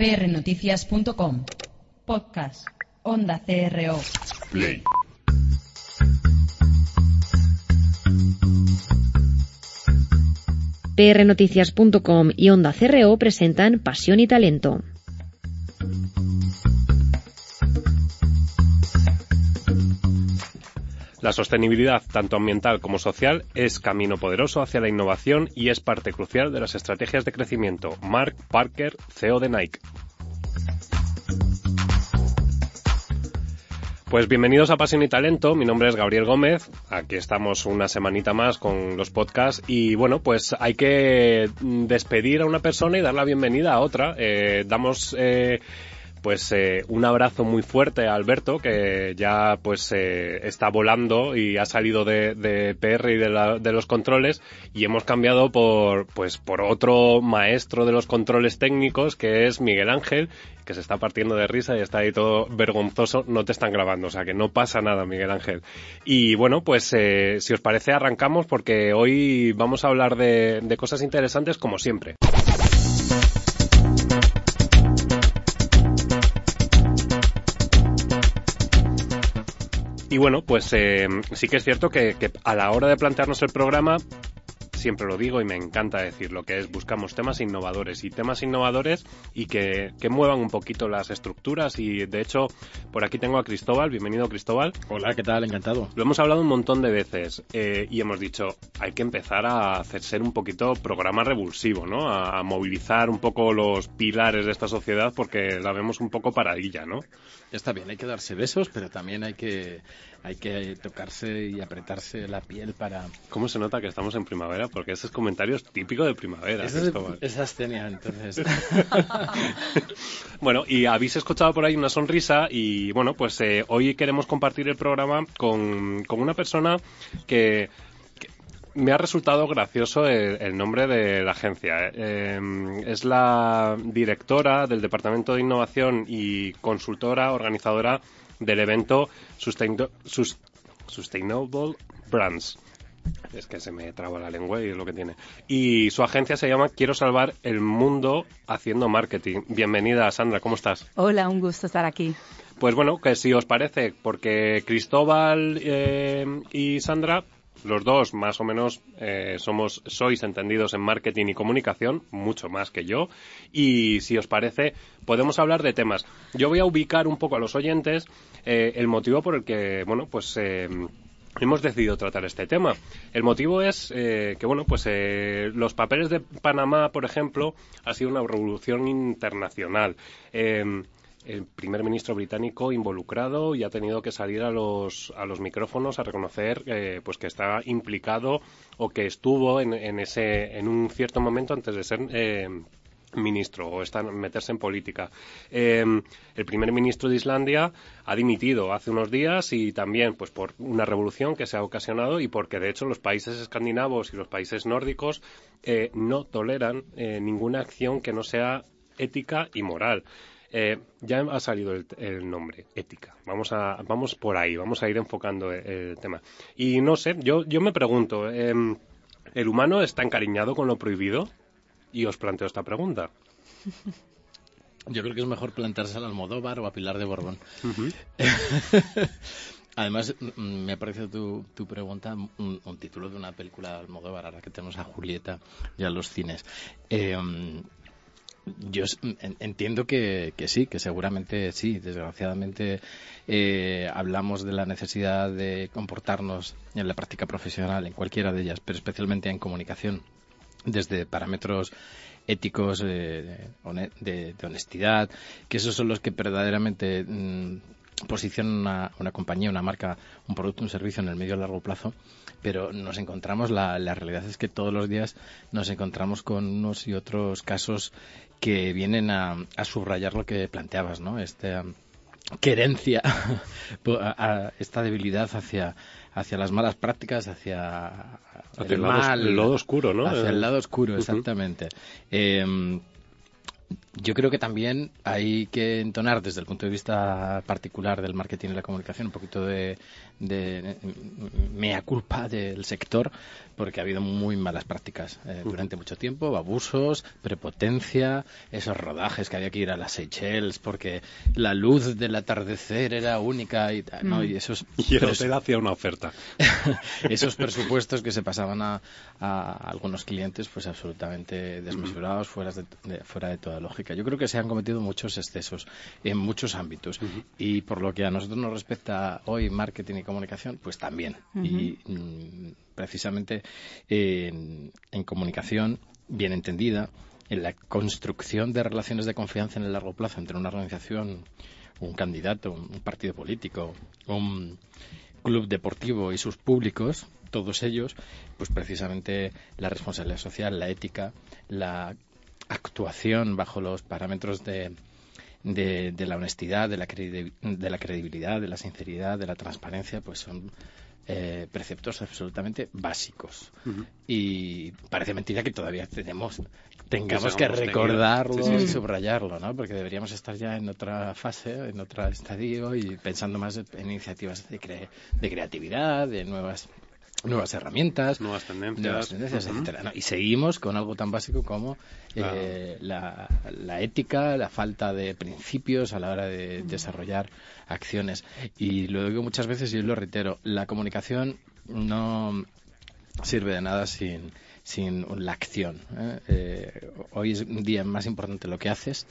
prnoticias.com. Podcast. Onda CRO. Play. prnoticias.com y Onda CRO presentan Pasión y Talento. La sostenibilidad, tanto ambiental como social, es camino poderoso hacia la innovación y es parte crucial de las estrategias de crecimiento. Mark Parker, CEO de Nike. Pues bienvenidos a Pasión y Talento, mi nombre es Gabriel Gómez, aquí estamos una semanita más con los podcasts y bueno, pues hay que despedir a una persona y dar la bienvenida a otra. Eh, damos eh, pues eh, un abrazo muy fuerte a Alberto, que ya pues eh, está volando y ha salido de, de PR y de, los controles y hemos cambiado por pues por otro maestro de los controles técnicos que es Miguel Ángel, que se está partiendo de risa y está ahí todo vergonzoso, no te están grabando, o sea que no pasa nada Miguel Ángel. Y bueno, pues eh, si os parece arrancamos porque hoy vamos a hablar de, de cosas interesantes como siempre. Y bueno, pues eh, sí que es cierto que, que, a la hora de plantearnos el programa, siempre lo digo y me encanta decirlo, que es buscamos temas innovadores y temas innovadores y que, que, muevan un poquito las estructuras y de hecho por aquí tengo a Cristóbal, bienvenido Cristóbal. Hola, ¿qué tal? Encantado. Lo hemos hablado un montón de veces eh, y hemos dicho, hay que empezar a hacer ser un poquito programa revulsivo, ¿no? A, a, movilizar un poco los pilares de esta sociedad porque la vemos un poco paradilla, ¿no? Está bien, hay que darse besos, pero también hay que hay que tocarse y apretarse la piel para... ¿Cómo se nota que estamos en primavera? Porque ese es comentario típico de primavera. Esa es, es astenia, entonces. bueno, y habéis escuchado por ahí una sonrisa y bueno, pues eh, hoy queremos compartir el programa con, con una persona que me ha resultado gracioso el, el nombre de la agencia. Eh, es la directora del Departamento de Innovación y consultora organizadora del evento Sustain Sus Sustainable Brands. Es que se me traba la lengua y es lo que tiene. Y su agencia se llama Quiero salvar el mundo haciendo marketing. Bienvenida, Sandra, ¿cómo estás? Hola, un gusto estar aquí. Pues bueno, que si os parece, porque Cristóbal eh, y Sandra los dos más o menos eh, somos sois entendidos en marketing y comunicación mucho más que yo y si os parece podemos hablar de temas yo voy a ubicar un poco a los oyentes eh, el motivo por el que bueno pues hemos decidido tratar este tema. El motivo es eh, que, bueno, pues eh, los papeles de Panamá, por ejemplo, ha sido una revolución internacional. Eh, el primer ministro británico involucrado y ha tenido que salir a los, a los micrófonos a reconocer eh, pues que está implicado o que estuvo en, en, ese, en un cierto momento antes de ser eh, ministro o está, meterse en política. Eh, el primer ministro de Islandia ha dimitido hace unos días y también pues por una revolución que se ha ocasionado y porque de hecho los países escandinavos y los países nórdicos eh, no toleran eh, ninguna acción que no sea ética y moral. Eh, ya ha salido el, nombre, ética. Vamos a, vamos por ahí, vamos a ir enfocando el, el tema. Y no sé, yo, yo me pregunto, eh, ¿el humano está encariñado con lo prohibido? Y os planteo esta pregunta. Yo creo que es mejor planteársela al Almodóvar o a Pilar de Borbón. Uh -huh. Además, me ha parecido tu, tu pregunta un, un, título de una película de Almodóvar, ahora que tenemos a Julieta ya en los cines. Eh, yo entiendo que, que, sí, que seguramente sí. Desgraciadamente eh, hablamos de la necesidad de comportarnos en la práctica profesional, en cualquiera de ellas, pero especialmente en comunicación, desde parámetros éticos eh, de, de, honestidad, que esos son los que verdaderamente mmm, posicionan una, una, compañía, una marca, un producto, un servicio en el medio y largo plazo, pero nos encontramos, la, la realidad es que todos los días nos encontramos con unos y otros casos que vienen a, a subrayar lo que planteabas, ¿no? Esta querencia, a, esta debilidad hacia, hacia las malas prácticas, hacia, hacia el, mal, el, lado oscuro, ¿no? Hacia el lado oscuro, exactamente. Uh -huh. eh, yo creo que también hay que entonar desde el punto de vista particular del marketing y la comunicación un poquito de, de mea culpa del sector porque ha habido muy malas prácticas eh, durante mucho tiempo, abusos, prepotencia, esos rodajes que había que ir a las Seychelles porque la luz del atardecer era única y, ¿no? Mm. y esos y el hotel hacía una oferta. esos presupuestos que se pasaban a, a, algunos clientes pues absolutamente desmesurados, fuera de, de, fuera de toda lógica. Yo creo que se han cometido muchos excesos en muchos ámbitos. Y por lo que a nosotros nos respecta hoy marketing y comunicación, pues también. Y mm, precisamente en, en comunicación bien entendida, en la construcción de relaciones de confianza en el largo plazo entre una organización, un candidato, un partido político, un club deportivo y sus públicos, todos ellos, pues precisamente la responsabilidad social, la ética, la actuación bajo los parámetros de, de, de la honestidad, de la, de la credibilidad, de la sinceridad, de la transparencia, pues son eh, preceptos absolutamente básicos. Uh -huh. Y parece mentira que todavía tenemos tengamos que, recordarlo sí, sí, sí. y subrayarlo, ¿no? Porque deberíamos estar ya en otra fase, en otro estadio y pensando más en iniciativas de, cre de creatividad, de nuevas nuevas herramientas, nuevas tendencias, nuevas tendencias uh -huh. etcétera. ¿no? Y seguimos con algo tan básico como claro. eh, la, la, ética, la falta de principios a la hora de desarrollar acciones. Y lo digo muchas veces y lo reitero, la comunicación no sirve de nada sin, sin la acción. ¿eh? Eh, hoy es un día más importante lo que haces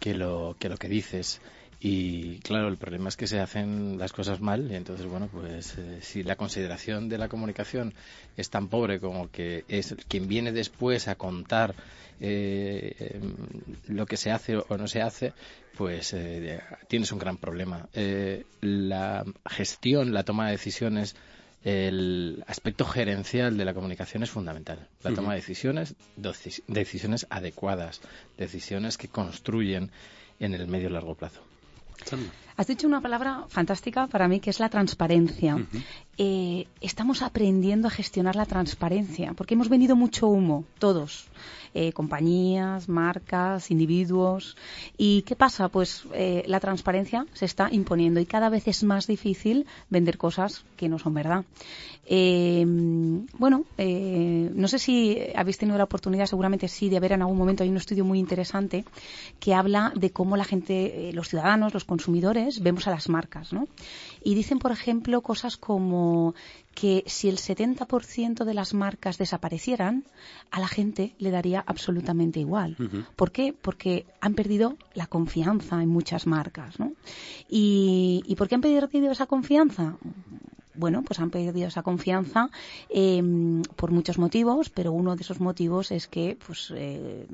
que lo que, lo que dices. Y claro, el problema es que se hacen las cosas mal y entonces, bueno, pues eh, si la consideración de la comunicación es tan pobre como que es quien viene después a contar eh, lo que se hace o no se hace, pues eh, tienes un gran problema. Eh, la gestión, la toma de decisiones, el aspecto gerencial de la comunicación es fundamental. La toma de decisiones, decisiones adecuadas, decisiones que construyen en el medio y largo plazo. Has dicho una palabra fantástica para mí que es la transparencia. Uh -huh. Eh, estamos aprendiendo a gestionar la transparencia porque hemos venido mucho humo, todos. Eh, compañías, marcas, individuos. ¿Y qué pasa? Pues eh, la transparencia se está imponiendo y cada vez es más difícil vender cosas que no son verdad. Bueno, no sé si habéis tenido la oportunidad, seguramente sí, de ver en algún momento, hay un estudio muy interesante que habla de cómo la gente, los ciudadanos, los consumidores, vemos a las marcas, ¿no? Y dicen, por ejemplo, cosas como que si el 70% de las marcas desaparecieran, a la gente le daría absolutamente igual. Uh -huh. ¿Por qué? Porque han perdido la confianza en muchas marcas, ¿no? ¿Y, ¿y por qué han perdido esa confianza? bueno, pues han perdido esa confianza eh, por muchos motivos, pero uno de esos motivos es que pues eh,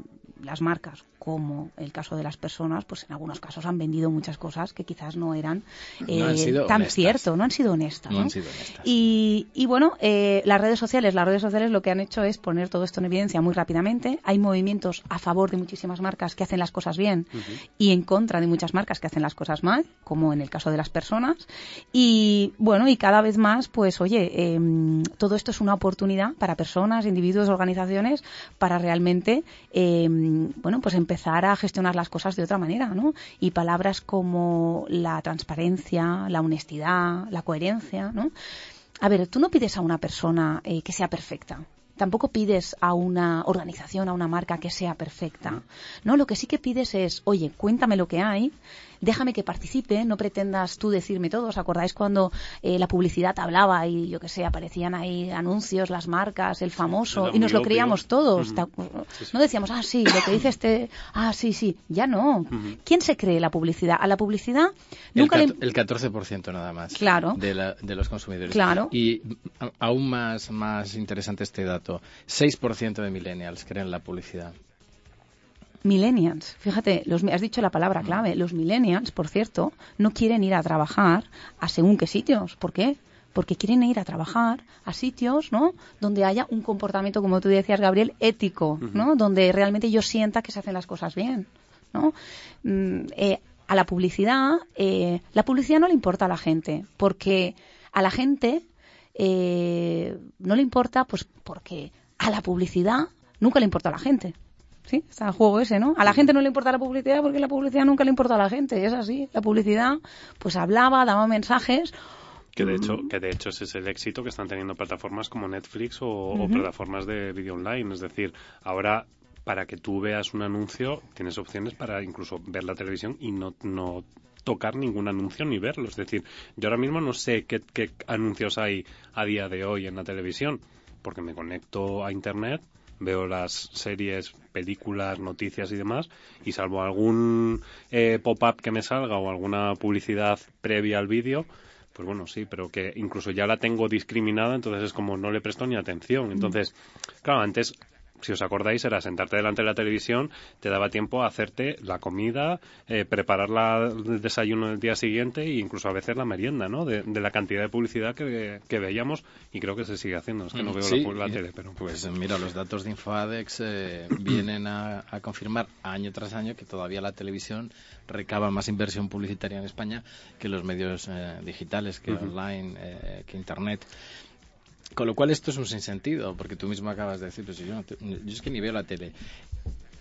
las marcas, como el caso de las personas, pues en algunos casos han vendido muchas cosas que quizás no eran eh, no tan honestas. cierto, no han sido honestas. No ¿no? han sido honestas. Y, y bueno, eh, las redes sociales, las redes sociales lo que han hecho es poner todo esto en evidencia muy rápidamente. Hay movimientos a favor de muchísimas marcas que hacen las cosas bien uh -huh. y en contra de muchas marcas que hacen las cosas mal, como en el caso de las personas. Y bueno, y cada vez más, pues oye, eh, todo esto es una oportunidad para personas, individuos, organizaciones, para realmente, eh, bueno, pues empezar a gestionar las cosas de otra manera, ¿no? Y palabras como la transparencia, la honestidad, la coherencia, ¿no? A ver, tú no pides a una persona eh, que sea perfecta. Tampoco pides a una organización, a una marca que sea perfecta. No, lo que sí que pides es, oye, cuéntame lo que hay, déjame que participe, no pretendas tú decirme todo. ¿Os acordáis cuando eh, la publicidad hablaba y yo que sé, aparecían ahí anuncios, las marcas, el famoso, y nos lo creíamos todos? Uh -huh. No decíamos, ah, sí, lo que dice este, ah, sí, sí, ya no. Uh -huh. ¿Quién se cree la publicidad? A la publicidad nunca el, le... el 14% nada más claro. de, la, de los consumidores. Claro. Y aún más, más interesante este dato, 6% de millennials creen la publicidad. Millennials, fíjate, los, has dicho la palabra clave. Los millennials, por cierto, no quieren ir a trabajar a según qué sitios. ¿Por qué? Porque quieren ir a trabajar a sitios, ¿no? Donde haya un comportamiento, como tú decías, Gabriel, ético, ¿no? Uh -huh. Donde realmente yo sienta que se hacen las cosas bien, ¿no? Mm, eh, a la publicidad, eh, la publicidad no le importa a la gente, porque a la gente eh, no le importa, pues porque a la publicidad nunca le importa a la gente. Sí, está el juego ese, ¿no? A la gente no le importa la publicidad porque la publicidad nunca le importa a la gente, es así. La publicidad, pues hablaba, daba mensajes. Que de hecho, que de hecho ese es el éxito que están teniendo plataformas como Netflix o, o plataformas de vídeo online. Es decir, ahora para que tú veas un anuncio tienes opciones para incluso ver la televisión y no, no tocar ningún anuncio ni verlo. Es decir, yo ahora mismo no sé qué, qué anuncios hay a día de hoy en la televisión porque me conecto a Internet veo las series, películas, noticias y demás, y salvo algún eh, pop-up que me salga o alguna publicidad previa al vídeo, pues bueno, sí, pero que incluso ya la tengo discriminada, entonces es como no le presto ni atención. Entonces, claro, antes si os acordáis, era sentarte delante de la televisión, te daba tiempo a hacerte la comida, eh, preparar la, el desayuno del día siguiente e incluso a veces la merienda, ¿no? De, la cantidad de publicidad que, veíamos y creo que se sigue haciendo. Es que no mm, veo la, tele, pero... Pues mira, los datos de Infoadex eh, vienen a, confirmar año tras año que todavía la televisión recaba más inversión publicitaria en España que los medios eh, digitales, que online, que Internet. Con lo cual esto es un sinsentido, porque tú mismo acabas de decir, pues yo, yo es que ni veo la tele.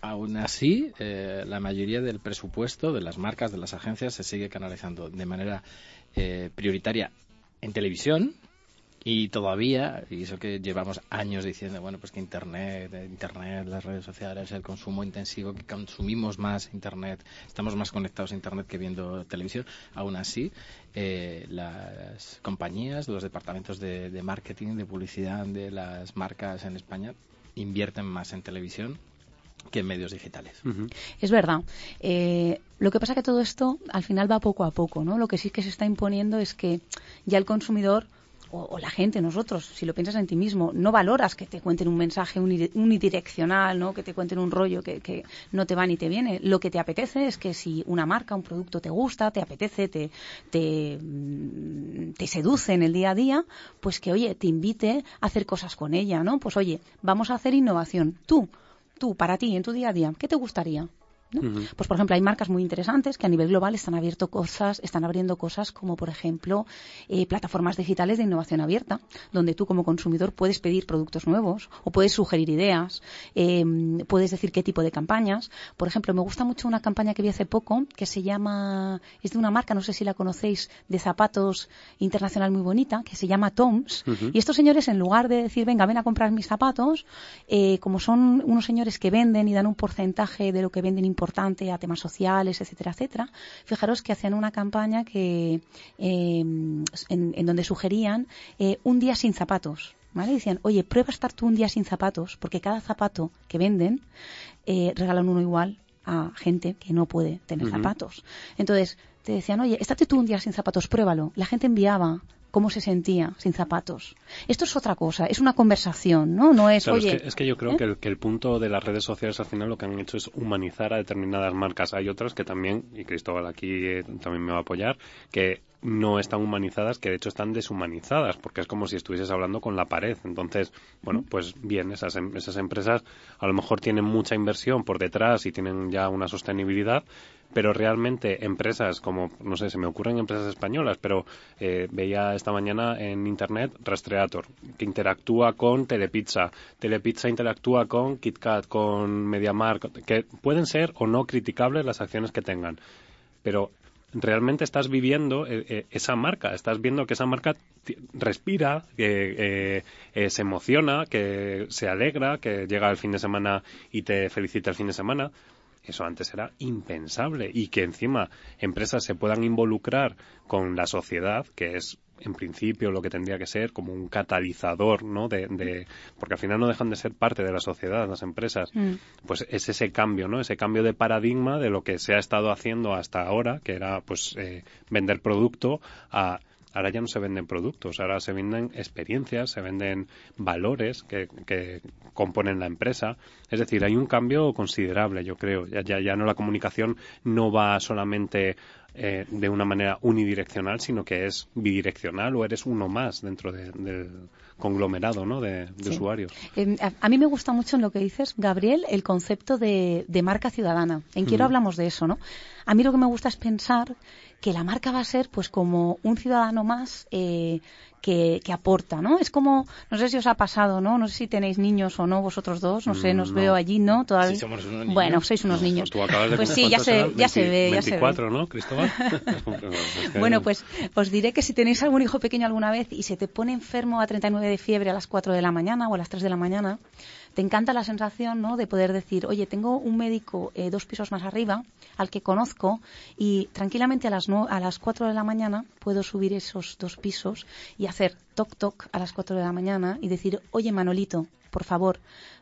Aún así, eh, la mayoría del presupuesto de las marcas, de las agencias, se sigue canalizando de manera eh, prioritaria en televisión, y todavía, y eso que llevamos años diciendo, bueno, pues que Internet, eh, Internet, las redes sociales, el consumo intensivo, que consumimos más Internet, estamos más conectados a Internet que viendo televisión, aún así, eh, las compañías, los departamentos de, marketing, de publicidad de las marcas en España invierten más en televisión que en medios digitales. Es verdad. Eh, lo que pasa que todo esto al final va poco a poco, ¿no? Lo que sí que se está imponiendo es que ya el consumidor o, la gente, nosotros, si lo piensas en ti mismo, no valoras que te cuenten un mensaje unidireccional, ¿no? que te cuenten un rollo que, no te va ni te viene. Lo que te apetece es que si una marca, un producto te gusta, te apetece, te, te, mm, te seduce en el día a día, pues que, oye, te invite a hacer cosas con ella, ¿no? Pues, oye, vamos a hacer innovación. Tú, tú, para ti, en tu día a día, ¿qué te gustaría? Pues por ejemplo hay marcas muy interesantes que a nivel global están abierto cosas, están abriendo cosas como por ejemplo eh, plataformas digitales de innovación abierta, donde tú como consumidor puedes pedir productos nuevos o puedes sugerir ideas, em, puedes decir qué tipo de campañas. Por ejemplo, me gusta mucho una campaña que vi hace poco que se llama, es de una marca, no sé si la conocéis, de zapatos internacional muy bonita, que se llama Toms. Y estos señores en lugar de decir, venga, ven a comprar mis zapatos, eh, como son unos señores que venden y dan un porcentaje de lo que venden importante a temas sociales, etcétera, etcétera, fijaros que hacían una campaña que em, en, donde sugerían eh, un día sin zapatos. ¿Vale? Decían, oye, prueba estar tú un día sin zapatos, porque cada zapato que venden eh, regalan uno igual a gente que no puede tener zapatos. Entonces, te decían, oye, estate tú un día sin zapatos, pruébalo. La gente enviaba cómo se sentía sin zapatos. Esto es otra cosa, es una conversación, ¿no? No es, oye... Es que, yo creo ¿eh? que, el, punto de las redes sociales al final lo que han hecho es humanizar a determinadas marcas. Hay otras que también, y Cristóbal aquí eh, también me va a apoyar, que no están humanizadas, que de hecho están deshumanizadas, porque es como si estuvieses hablando con la pared. Entonces, bueno, pues bien, esas, em, esas empresas a lo mejor tienen mucha inversión por detrás y tienen ya una sostenibilidad, pero realmente empresas como, no sé, se me ocurren empresas españolas, pero eh, veía esta mañana en internet Rastreator, que interactúa con Telepizza, Telepizza interactúa con KitKat, con MediaMark, que pueden ser o no criticables las acciones que tengan, pero realmente estás viviendo eh, eh, esa marca, estás viendo que esa marca respira, que se emociona, que se alegra, que llega el fin de semana y te felicita el fin de semana. Eso antes era impensable y que encima empresas se puedan involucrar con la sociedad, que es en principio lo que tendría que ser como un catalizador, ¿no? De, porque al final no dejan de ser parte de la sociedad, las empresas. Mm. Pues es ese cambio, ¿no? Ese cambio de paradigma de lo que se ha estado haciendo hasta ahora, que era pues eh, vender producto a ahora ya no se venden productos, ahora se venden experiencias, se venden valores que, que componen la empresa. Es decir, hay un cambio considerable, yo creo. Ya, ya, ya no la comunicación no va solamente eh, de una manera unidireccional, sino que es bidireccional o eres uno más dentro del conglomerado ¿no? de, usuarios. Em, a, mí me gusta mucho en lo que dices, Gabriel, el concepto de, marca ciudadana. En Quiero hablamos de eso, ¿no? A mí lo que me gusta es pensar que la marca va a ser pues como un ciudadano más eh, que, que, aporta, ¿no? Es como, no sé si os ha pasado, ¿no? No sé si tenéis niños o no vosotros dos, no sé, nos Mm, veo allí, ¿no? Todavía. Sí, somos unos niños. Bueno, sois unos niños. Tú acabas de Pues sí, ¿cuántos ya se, ya se 20, ve, ya se ve. 24, ¿no, Cristóbal? Es que- Bueno, pues os diré que si tenéis algún hijo pequeño alguna vez y se te pone enfermo a 39 de fiebre a las 4 de la mañana o a las 3 de la mañana, te encanta la sensación ¿no? de poder decir, oye, tengo un médico eh, dos pisos más arriba al que conozco y tranquilamente a las, no- a las 4 de la mañana puedo subir esos dos pisos y hacer toc toc a las 4 de la mañana y decir, oye, Manolito, por favor,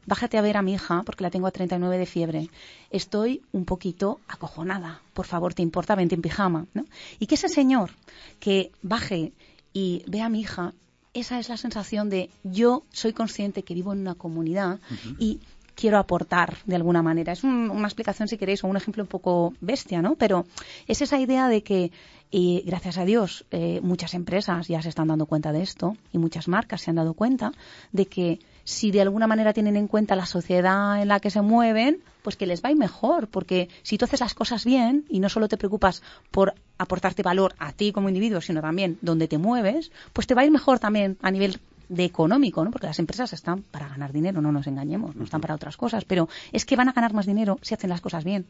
bájate a ver a mi hija porque la tengo a 39 de fiebre. Estoy un poquito acojonada. Por favor, ¿te importa? Vente en pijama. ¿no? Y que ese señor que baje y vea a mi hija, esa es la sensación de yo soy consciente que vivo en una comunidad y quiero aportar de alguna manera. Es un- una explicación, si queréis, o un ejemplo un poco bestia, ¿no? Pero es esa idea de que, y gracias a Dios, eh, muchas empresas ya se están dando cuenta de esto y muchas marcas se han dado cuenta de que si de alguna manera tienen en cuenta la sociedad en la que se mueven, pues que les va a ir mejor, porque si tú haces las cosas bien y no solo te preocupas por aportarte valor a ti como individuo, sino también donde te mueves, pues te va a ir mejor también a nivel de económico, ¿no? Porque las empresas están para ganar dinero, no nos engañemos, no están para otras cosas, pero es que van a ganar más dinero si hacen las cosas bien.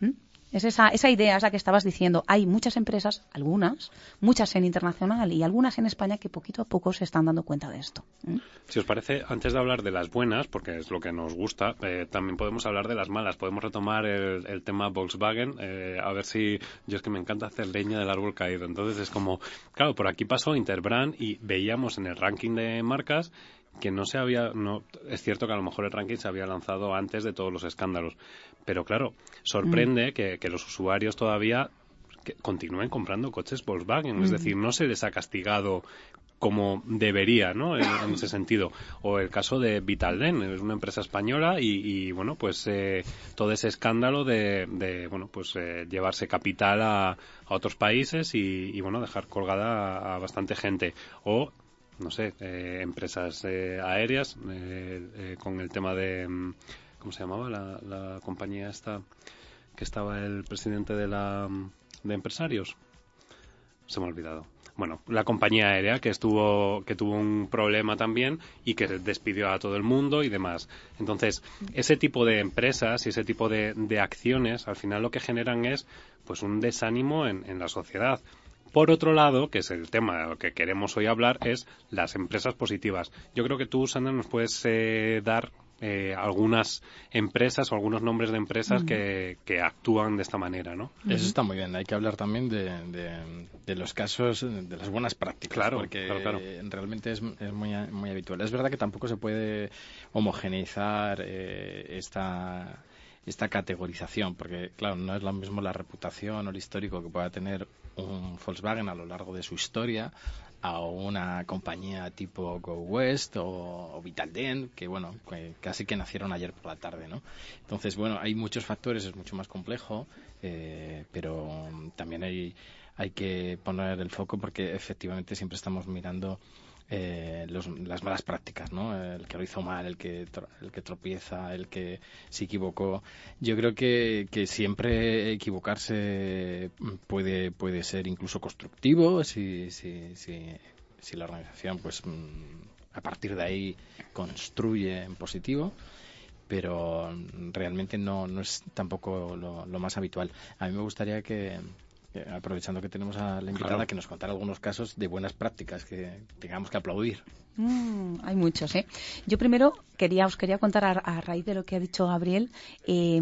¿Mm? Es esa, esa idea, es la que estabas diciendo. Hay muchas empresas, algunas, muchas en internacional y algunas en España que poquito a poco se están dando cuenta de esto. Si os parece, antes de hablar de las buenas, porque es lo que nos gusta, eh, también podemos hablar de las malas. Podemos retomar el, el tema Volkswagen, eh, a ver si... Yo es que me encanta hacer leña del árbol caído. Entonces es como... Claro, por aquí pasó Interbrand y veíamos en el ranking de marcas que no se había... no Es cierto que a lo mejor el ranking se había lanzado antes de todos los escándalos. Pero claro, sorprende que, que los usuarios todavía que continúen comprando coches Volkswagen. Es decir, no se les ha castigado como debería, ¿no? En, en ese sentido. O el caso de Vitalden, es una empresa española y, y, bueno, pues eh, todo ese escándalo de, de bueno, pues eh, llevarse capital a, a otros países y, y, bueno, dejar colgada a, a bastante gente. O no sé, eh, empresas eh, aéreas eh, eh, con el tema de mm, ¿cómo se llamaba la, la compañía esta que estaba el presidente de la de empresarios? Se me ha olvidado bueno, la compañía aérea que estuvo que tuvo un problema también y que despidió a todo el mundo y demás. Entonces, ese tipo de empresas y ese tipo de, de acciones al final lo que generan es pues un desánimo en, en la sociedad. Por otro lado, que es el tema de lo que queremos hoy hablar, es las empresas positivas. Yo creo que tú, Sandra, nos puedes eh, dar eh, algunas empresas o algunos nombres de empresas que, que, actúan de esta manera, ¿no? Eso está muy bien. Hay que hablar también de, de, de los casos, de las buenas prácticas, claro, porque claro, claro. realmente es, es muy, muy, habitual. Es verdad que tampoco se puede homogeneizar eh, esta esta categorización, porque claro, no es lo mismo la reputación o el histórico que pueda tener un Volkswagen a lo largo de su historia a una compañía tipo Go West o, Vitalden, que bueno, que casi que nacieron ayer por la tarde, ¿no? Entonces, bueno, hay muchos factores, es mucho más complejo, eh, pero también hay, hay que poner el foco porque efectivamente siempre estamos mirando eh, los, las malas prácticas, ¿no? El que lo hizo mal, el que, el que tropieza, el que se equivocó. Yo creo que, que siempre equivocarse puede, puede ser incluso constructivo si, si, si, la organización, pues, a partir de ahí construye en positivo pero realmente no, no es tampoco lo, lo más habitual. A mí me gustaría que, aprovechando que tenemos a la invitada, claro. que nos contara algunos casos de buenas prácticas que tengamos que aplaudir. Mm, hay muchos, ¿eh? Yo primero quería, os quería contar a, a raíz de lo que ha dicho Gabriel, eh,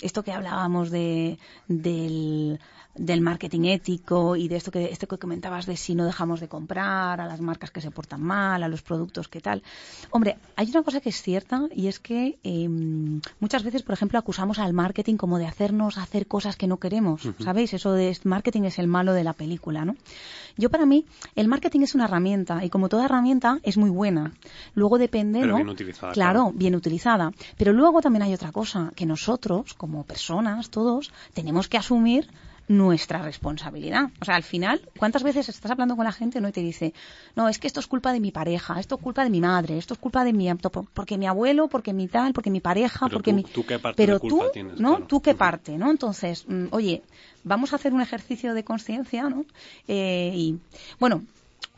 esto que hablábamos de, del, del marketing ético y de esto que, esto que comentabas de si no dejamos de comprar a las marcas que se portan mal, a los productos que tal. Hombre, hay una cosa que es cierta y es que eh, muchas veces, por ejemplo, acusamos al marketing como de hacernos hacer cosas que no queremos, uh -huh. ¿sabéis? Eso de marketing es el malo de la película, ¿no? Yo para mí, el marketing es una herramienta y como toda herramienta es muy buena. Luego depende, Pero ¿no? Bien utilizada, claro, claro, bien utilizada. Pero luego también hay otra cosa, que nosotros, como personas, todos, tenemos que asumir nuestra responsabilidad. O sea, al final, ¿cuántas veces estás hablando con la gente no y te dice, no, es que esto es culpa de mi pareja, esto es culpa de mi madre, esto es culpa de mi porque mi abuelo, porque mi tal, porque mi pareja, Pero porque tú, mi ¿tú qué parte pero de culpa tú, tienes, ¿no? claro. Tú qué parte, ¿no? Entonces, mm, oye, vamos a hacer un ejercicio de conciencia, ¿no? Eh, y bueno,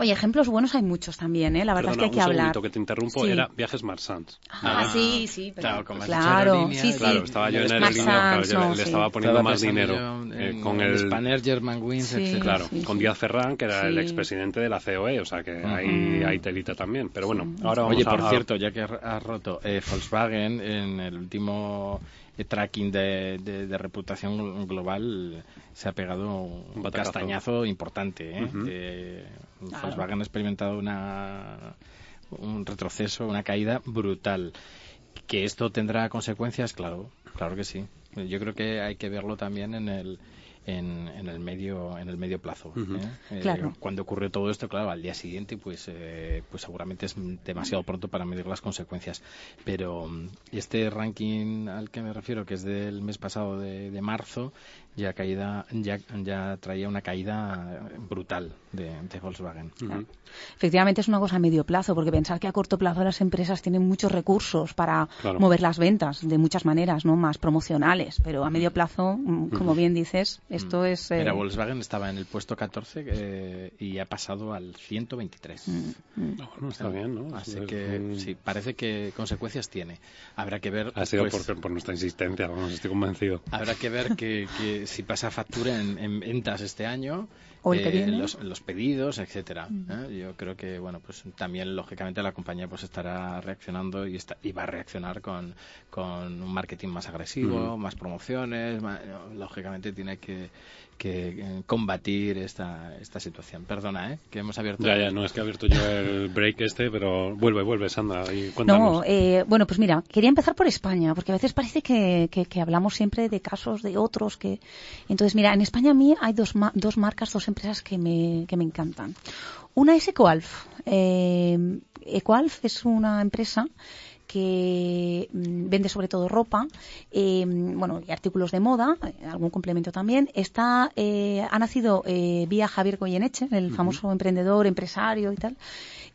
Oye, ejemplos buenos hay muchos también, ¿eh? La verdad Perdona, es que hay que un hablar. que te interrumpo, Sí. era Viajes Marsans. Ah, sí, sí, pero claro, claro, sí, sí. Claro, estaba yo en aerolínea, claro, Sans, yo le, no, le sí. estaba poniendo Estaba más dinero yo eh, en con el el... Spanair, Germanwings, Sí. etc. Claro, Sí, con. Díaz Ferrán, que era el expresidente de la COE, o sea que ahí hay telita también. Pero bueno, ahora vamos Oye, a... por cierto, ya que has roto, eh, Volkswagen en el último tracking de, de- de reputación global se ha pegado un, castañazo importante. ¿eh? Eh, Claro. Volkswagen ha experimentado una, un retroceso, una caída brutal. Que esto tendrá consecuencias, claro, claro que sí. Yo creo que hay que verlo también en el en, en el medio en el medio plazo. ¿eh? Eh, Claro. cuando ocurrió todo esto, claro, al día siguiente, pues, eh, pues seguramente es demasiado pronto para medir las consecuencias. Pero mm, este ranking al que me refiero, que es del mes pasado de, de marzo, ya caída, ya, ya traía una caída brutal de, de Volkswagen. Ujú. Efectivamente es una cosa a medio plazo, porque pensar que a corto plazo las empresas tienen muchos recursos para Claro. mover las ventas de muchas maneras, no más promocionales, pero a medio plazo, mm, como bien dices, esto es eh, Mira, Volkswagen estaba en el puesto 14 eh, y ha pasado al 123. mm, mm. Ah, bueno, está bien, ¿no? Así Es que un- sí, parece que consecuencias tiene. Habrá que ver. Ha sido pues, por, por nuestra insistencia, vamos, estoy convencido. Habrá que ver que, que si pasa factura en, en ventas este año. O el que eh, viene. Mm. Los, los pedidos, etcétera. ¿eh? Yo creo que, bueno, pues también, lógicamente, la compañía pues estará reaccionando y, está, y va a reaccionar con, con un marketing más agresivo, más promociones. más- lógicamente, tiene que, que eh, combatir esta, esta situación. Perdona, ¿eh? Que hemos abierto. Ya, ya, no es que he abierto yo el break este, pero vuelve, vuelve, Sandra, y cuéntanos. No, eh, bueno, pues mira, quería empezar por España, porque a veces parece que, que- que hablamos siempre de casos de otros que... Entonces, mira, en España a mí hay dos, ma- dos marcas, dos empresas que me, que me encantan. Una es Ecoalf. Eh, Ecoalf es una empresa que mm, vende sobre todo ropa, eh, bueno, y artículos de moda, eh, algún complemento también. Está, eh, ha nacido eh, vía Javier Goyeneche, el famoso emprendedor, empresario y tal.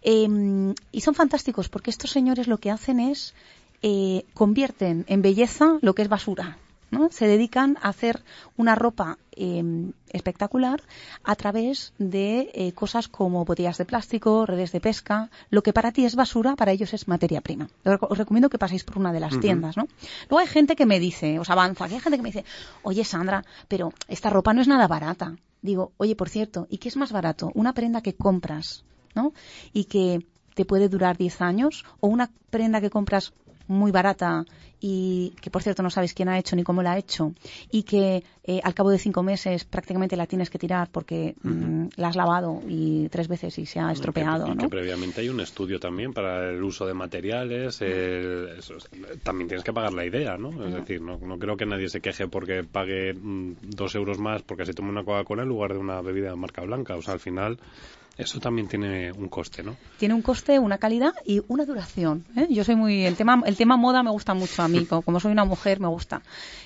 Eh, y son fantásticos porque estos señores lo que hacen es eh, convierten en belleza lo que es basura. ¿no? Se dedican a hacer una ropa eh, espectacular a través de eh, cosas como botellas de plástico, redes de pesca. Lo que para ti es basura, para ellos es materia prima. Os reco- Os recomiendo que paséis por una de las tiendas. ¿no? Luego hay gente que me dice, os avanza, que hay gente que me dice, oye Sandra, pero esta ropa no es nada barata. Digo, oye, por cierto, ¿y qué es más barato? Una prenda que compras, ¿no? Y que te puede durar 10 años o una prenda que compras muy barata y que por cierto no sabes quién ha hecho ni cómo la ha hecho y que eh, al cabo de cinco meses prácticamente la tienes que tirar porque mm, la has lavado y tres veces y se ha estropeado, Y que, y ¿no? que previamente hay un estudio también para el uso de materiales. el- eso es- también tienes que pagar la idea, ¿no? Es decir, no, no creo que nadie se queje porque pague mm, dos euros más porque se tome una Coca-Cola en lugar de una bebida de marca blanca. O sea, al final, eso también tiene un coste, ¿no? Tiene un coste, una calidad y una duración. ¿eh? Yo soy muy el tema el tema moda me gusta mucho a mí, co- como soy una mujer me gusta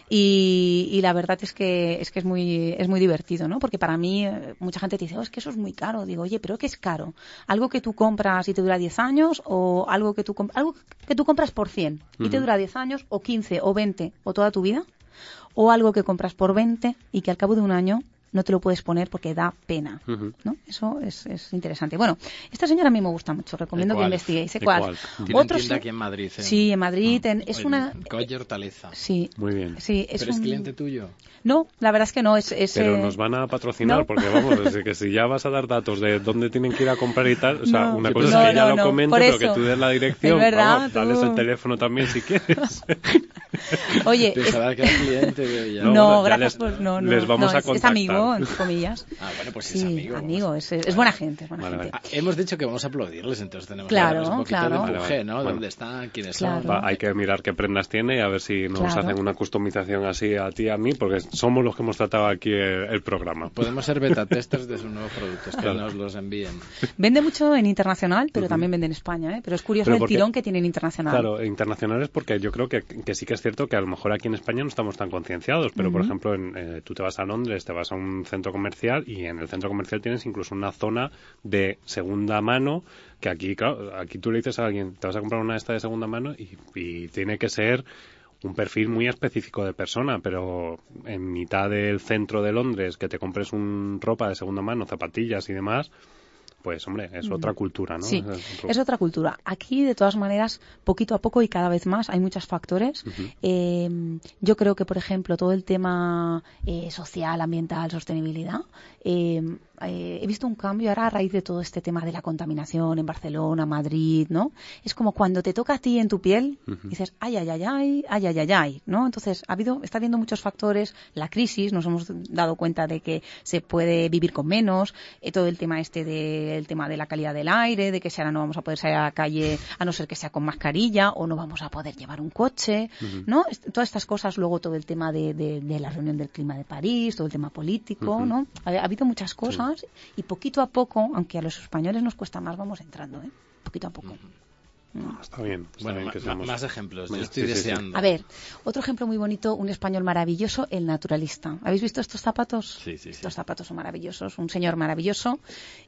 y, y la verdad es que es que es muy es muy divertido, ¿no? Porque para mí eh, mucha gente te dice, oh, es que eso es muy caro. Digo, oye, pero ¿qué es caro? Algo que tú compras y te dura 10 años o algo que tú algo que tú compras por 100 y te dura 10 años o 15 o 20 o toda tu vida o algo que compras por 20 y que al cabo de un año no te lo puedes poner porque da pena. ¿no? Eso es, es interesante. Bueno, esta señora a mí me gusta mucho, recomiendo que investiguéis. Tienen Otros- tienda aquí en Madrid. ¿eh? Sí, en Madrid. en- es una... Calle Hortaleza. Sí, Muy bien. sí, es ¿Pero es cliente tuyo? No, la verdad es que no. Es, es, Pero eh, nos van a patrocinar no. porque vamos, es que si ya vas a dar datos de dónde tienen que ir a comprar y tal, o sea, No. una cosa no, es que no, lo no, comente, por pero que tú des la dirección, Es verdad, vamos, dales el teléfono también si quieres. Oye, que cliente. ya- No, ya gracias por... No, no, les vamos no, a es, es contactar. Amigo, entre comillas. Ah, bueno, pues sí, es amigo. amigo, es, es buena gente, es buena Vale, gente. vale. Ah, hemos dicho que vamos a aplaudirles, entonces tenemos Claro, que un poquito claro. de empuje. ¿no? Bueno. ¿Dónde están? ¿Quiénes Claro. son? Va, hay que mirar qué prendas tiene y a ver si nos Claro. hacen una customización así a ti y a mí, porque somos los que hemos tratado aquí el, el programa. Podemos ser beta testers de sus nuevos productos, que Claro. nos los envíen. Vende mucho en internacional, pero también vende en España, ¿eh? Pero es curioso Pero el porque- tirón que tiene en internacional. Claro, internacionales porque yo creo que, que sí que es cierto que a lo mejor aquí en España no estamos tan concienciados, pero por ejemplo en, eh, tú te vas a Londres, te vas a un centro comercial y en el centro comercial tienes incluso una zona de segunda mano que aquí, claro, aquí tú le dices a alguien, te vas a comprar una de esta de segunda mano y, y tiene que ser un perfil muy específico de persona, pero en mitad del centro de Londres que te compres un ropa de segunda mano, zapatillas y demás, pues hombre, es otra cultura, ¿no? Sí, es otra cultura. Aquí, de todas maneras, poquito a poco y cada vez más hay muchos factores. Eh, yo creo que, por ejemplo, todo el tema eh, social, ambiental, sostenibilidad, eh, eh, he visto un cambio ahora a raíz de todo este tema de la contaminación en Barcelona, Madrid, ¿no? Es como cuando te toca a ti en tu piel, dices, ay, ay, ay, ay, ay, ay, ay, ay, ¿no? Entonces, ha habido, está habiendo muchos factores, la crisis, nos hemos dado cuenta de que se puede vivir con menos, eh, todo el tema este del tema de la calidad del aire, de que si ahora no vamos a poder salir a la calle a no ser que sea con mascarilla o no vamos a poder llevar un coche, ¿no? Todas estas cosas, luego todo el tema de, de, la reunión del clima de París, todo el tema político, ¿no? Ha, habido muchas cosas y poquito a poco, aunque a los españoles nos cuesta más, vamos entrando, ¿eh? Poquito a poco. Ah, está bien. bueno, más ejemplos. Yo estoy deseando. A ver, otro ejemplo muy bonito, un español maravilloso, el naturalista. ¿Habéis visto estos zapatos? Sí, sí, Estos zapatos son maravillosos. Un señor maravilloso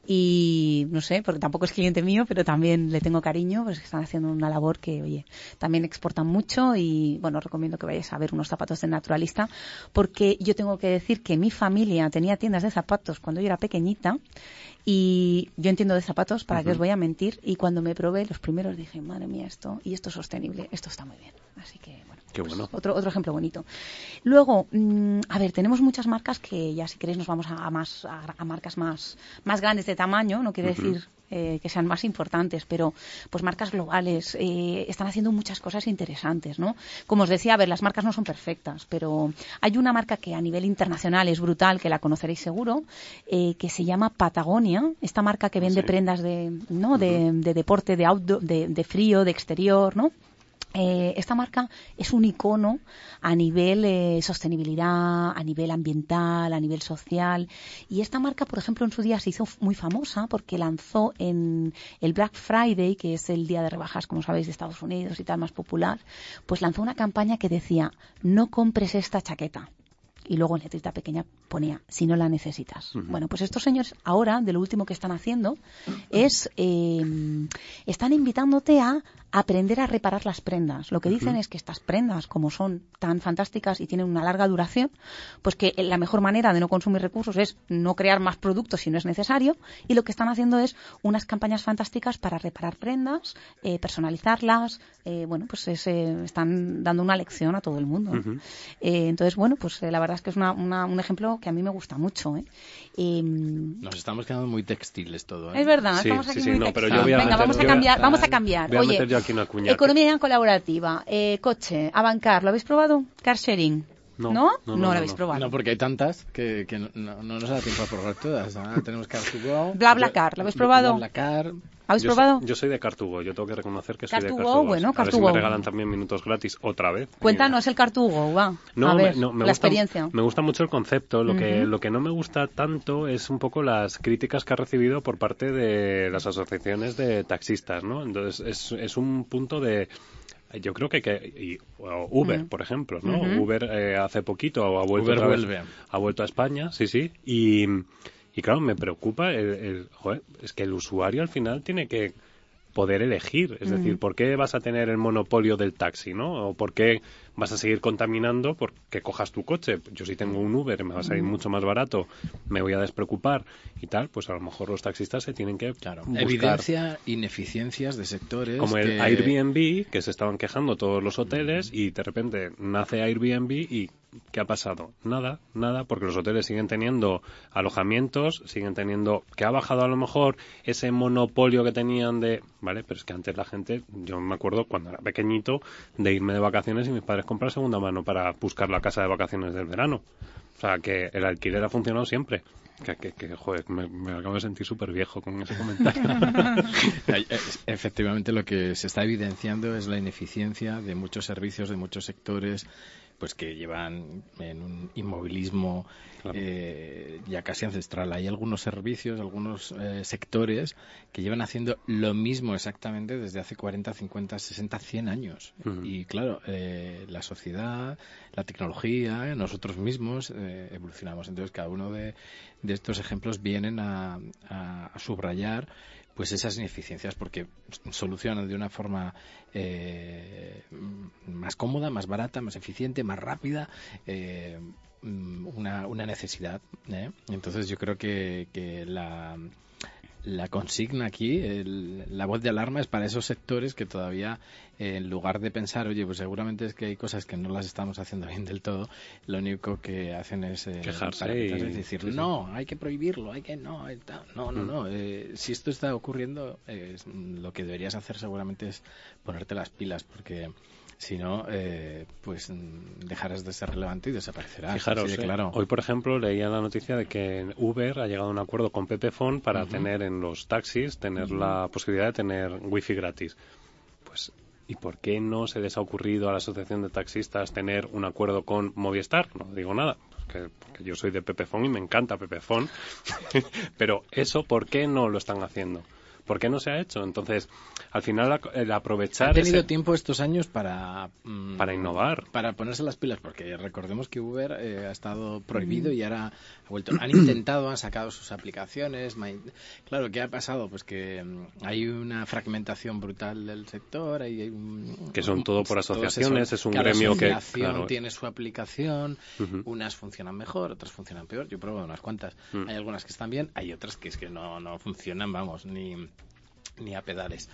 y no sé, porque tampoco es cliente mío, pero también le tengo cariño, pues están haciendo una labor que, oye, también exportan mucho y bueno, recomiendo que vayáis a ver unos zapatos de naturalista, porque yo tengo que decir que mi familia tenía tiendas de zapatos cuando yo era pequeñita y yo entiendo de zapatos, para que os voy a mentir, y cuando me probé los primeros dije, madre mía, esto, y esto es sostenible, esto está muy bien. Así que, bueno. Pues otro, otro ejemplo bonito. Luego, mm, a ver, tenemos muchas marcas que ya si queréis nos vamos a, más, a, marcas más, más grandes de tamaño, no quiere decir eh, que sean más importantes, pero pues marcas globales eh, están haciendo muchas cosas interesantes, ¿no? Como os decía, a ver, las marcas no son perfectas, pero hay una marca que a nivel internacional es brutal, que la conoceréis seguro, eh, que se llama Patagonia, esta marca que vende prendas de, ¿no? de, deporte, de, outdoor, de, de frío, de exterior, ¿no? Eh, esta marca es un icono a nivel eh, sostenibilidad, a nivel ambiental, a nivel social. Y esta marca, por ejemplo, en su día se hizo muy famosa porque lanzó en el Black Friday, que es el día de rebajas, como sabéis, de Estados Unidos y tal, más popular, pues lanzó una campaña que decía, no compres esta chaqueta y luego en letrita pequeña ponía si no la necesitas. Bueno, pues estos señores ahora, de lo último que están haciendo, es eh, están invitándote a aprender a reparar las prendas. Lo que dicen es que estas prendas, como son tan fantásticas y tienen una larga duración, pues que la mejor manera de no consumir recursos es no crear más productos si no es necesario. Y lo que están haciendo es unas campañas fantásticas para reparar prendas, eh, personalizarlas. Eh, bueno, pues eh, están dando una lección a todo el mundo. entonces, bueno, pues la verdad es que es un ejemplo que a mí me gusta mucho. Nos estamos quedando muy textiles todo. Es verdad, estamos aquí muy textiles. Venga, vamos a cambiar. Vamos a cambiar. Oye, Economía colaborativa, eh, coche, Avancar, ¿lo habéis probado? Car sharing. No, no, no, lo habéis probado. No, porque hay tantas que, que no, nos da tiempo a probar todas. tenemos Car2Go. BlaBlaCar, ¿lo habéis probado? BlaBlaCar. ¿Habéis probado? yo soy de Cartugo, yo tengo que reconocer que soy de Cartugo. bueno, Cartugo. A ver si me regalan también minutos gratis otra vez. Cuéntanos el Cartugo, va. No, a ver, me, la experiencia. Me gusta mucho el concepto. Lo, que, lo que no me gusta tanto es un poco las críticas que ha recibido por parte de las asociaciones de taxistas, ¿no? Entonces, es, es un punto de yo creo que, que Uber, por ejemplo, ¿no? Uber eh, hace poquito ha vuelto, ha vuelto a España, sí, sí, y y claro, me preocupa, el, es que el usuario al final tiene que poder elegir. Es decir, ¿por qué vas a tener el monopolio del taxi, no? O por qué vas a seguir contaminando porque cojas tu coche. Yo si tengo un Uber me va a salir mucho más barato, me voy a despreocupar y tal, pues a lo mejor los taxistas se tienen que claro. Evidencia ineficiencias de sectores como el Airbnb, que se estaban quejando todos los hoteles y de repente nace Airbnb y ¿qué ha pasado? Nada, nada, porque los hoteles siguen teniendo alojamientos, siguen teniendo que ha bajado a lo mejor ese monopolio que tenían de, vale, pero es que antes la gente, yo me acuerdo cuando era pequeñito de irme de vacaciones y mis padres comprar segunda mano para buscar la casa de vacaciones del verano. O sea, que el alquiler ha funcionado siempre. Que, que, joder, me, me, acabo de sentir súper viejo con ese comentario. Efectivamente, lo que se está evidenciando es la ineficiencia de muchos servicios, de muchos sectores, pues que llevan en un inmovilismo eh, ya casi ancestral. Hay algunos servicios, algunos eh, sectores que llevan haciendo lo mismo exactamente desde hace 40, 50, 60, 100 años. Y claro, eh, la sociedad, la tecnología, nosotros mismos evolucionamos. Entonces, cada uno de, estos ejemplos vienen a, a subrayar pues esas ineficiencias porque solucionan de una forma eh, más cómoda, más barata, más eficiente, más rápida eh, una, una, necesidad. ¿eh? Entonces yo creo que, la la consigna aquí, el- la voz de alarma es para esos sectores que todavía, eh, en lugar de pensar, oye, pues seguramente es que hay cosas que no las estamos haciendo bien del todo, lo único que hacen es eh, Quejarse y- y decir, sí, sí. no, hay que prohibirlo, hay que no, hay tal". no, no, Mm. no. eh, si esto está ocurriendo, eh, es- lo que deberías hacer seguramente es ponerte las pilas, porque si no, eh, pues mm, dejarás de ser relevante y desaparecerás. Fijaros, eh, claro. hoy por ejemplo leía la noticia de que Uber ha llegado a un acuerdo con Pepefon para tener en los taxis tener la posibilidad de tener wifi gratis. Pues ¿y por qué no se les ha ocurrido a la asociación de taxistas tener un acuerdo con Movistar? No digo nada, porque, porque yo soy de Pepefon y me encanta Pepefon, pero eso ¿por qué no lo están haciendo? ¿Por qué no se ha hecho? Entonces, al final el aprovechar Han tenido ese- tiempo estos años para... mm, para innovar. Para ponerse las pilas, porque recordemos que Uber eh, ha estado prohibido y ahora ha vuelto. Han intentado, han sacado sus aplicaciones. Claro, ¿qué ha pasado? Pues que mm, hay una fragmentación brutal del sector. Hay, hay un- Que son todo por asociaciones, es un cada gremio que, asociación claro. tiene su aplicación. Unas funcionan mejor, otras funcionan peor. Yo he probado unas cuantas. Mm. Hay algunas que están bien, hay otras que es que no, no funcionan, vamos, ni, ni a pedales.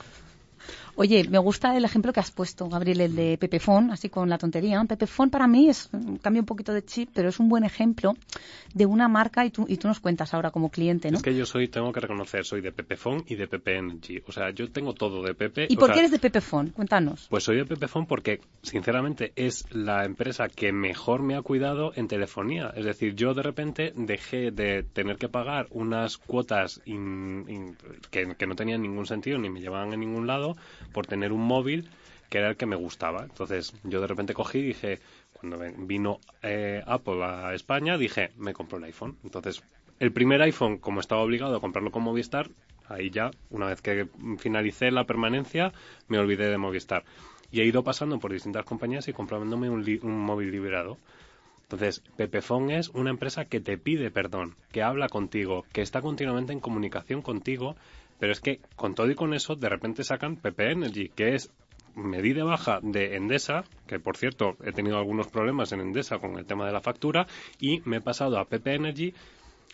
Oye, me gusta el ejemplo que has puesto, Gabriel, el de Pepefon, así con la tontería. Pepefon para mí es, cambia un poquito de chip, pero es un buen ejemplo de una marca y tú, y tú nos cuentas ahora como cliente, ¿no? Es que yo soy, tengo que reconocer, soy de Pepefon y de Pepe Energy. O sea, yo tengo todo de Pepe. ¿Y por sea, qué eres de Pepefon? Cuéntanos. Pues soy de Pepefon porque, sinceramente, es la empresa que mejor me ha cuidado en telefonía. Es decir, yo de repente dejé de tener que pagar unas cuotas in- in- que, que no tenían ningún sentido ni me llevaban a ningún lado por tener un móvil que era el que me gustaba. Entonces, yo de repente cogí y dije, cuando vino eh, Apple a España, dije, me compro el iPhone. Entonces, el primer iPhone, como estaba obligado a comprarlo con Movistar, ahí ya, una vez que finalicé la permanencia, me olvidé de Movistar. Y he ido pasando por distintas compañías y comprándome un, un móvil liberado. Entonces, Pepefon es una empresa que te pide perdón, que habla contigo, que está continuamente en comunicación contigo, pero es que con todo y con eso, de repente sacan Pepe Energy, que es me di de baja de Endesa, que por cierto he tenido algunos problemas en Endesa con el tema de la factura, y me he pasado a Pepe Energy.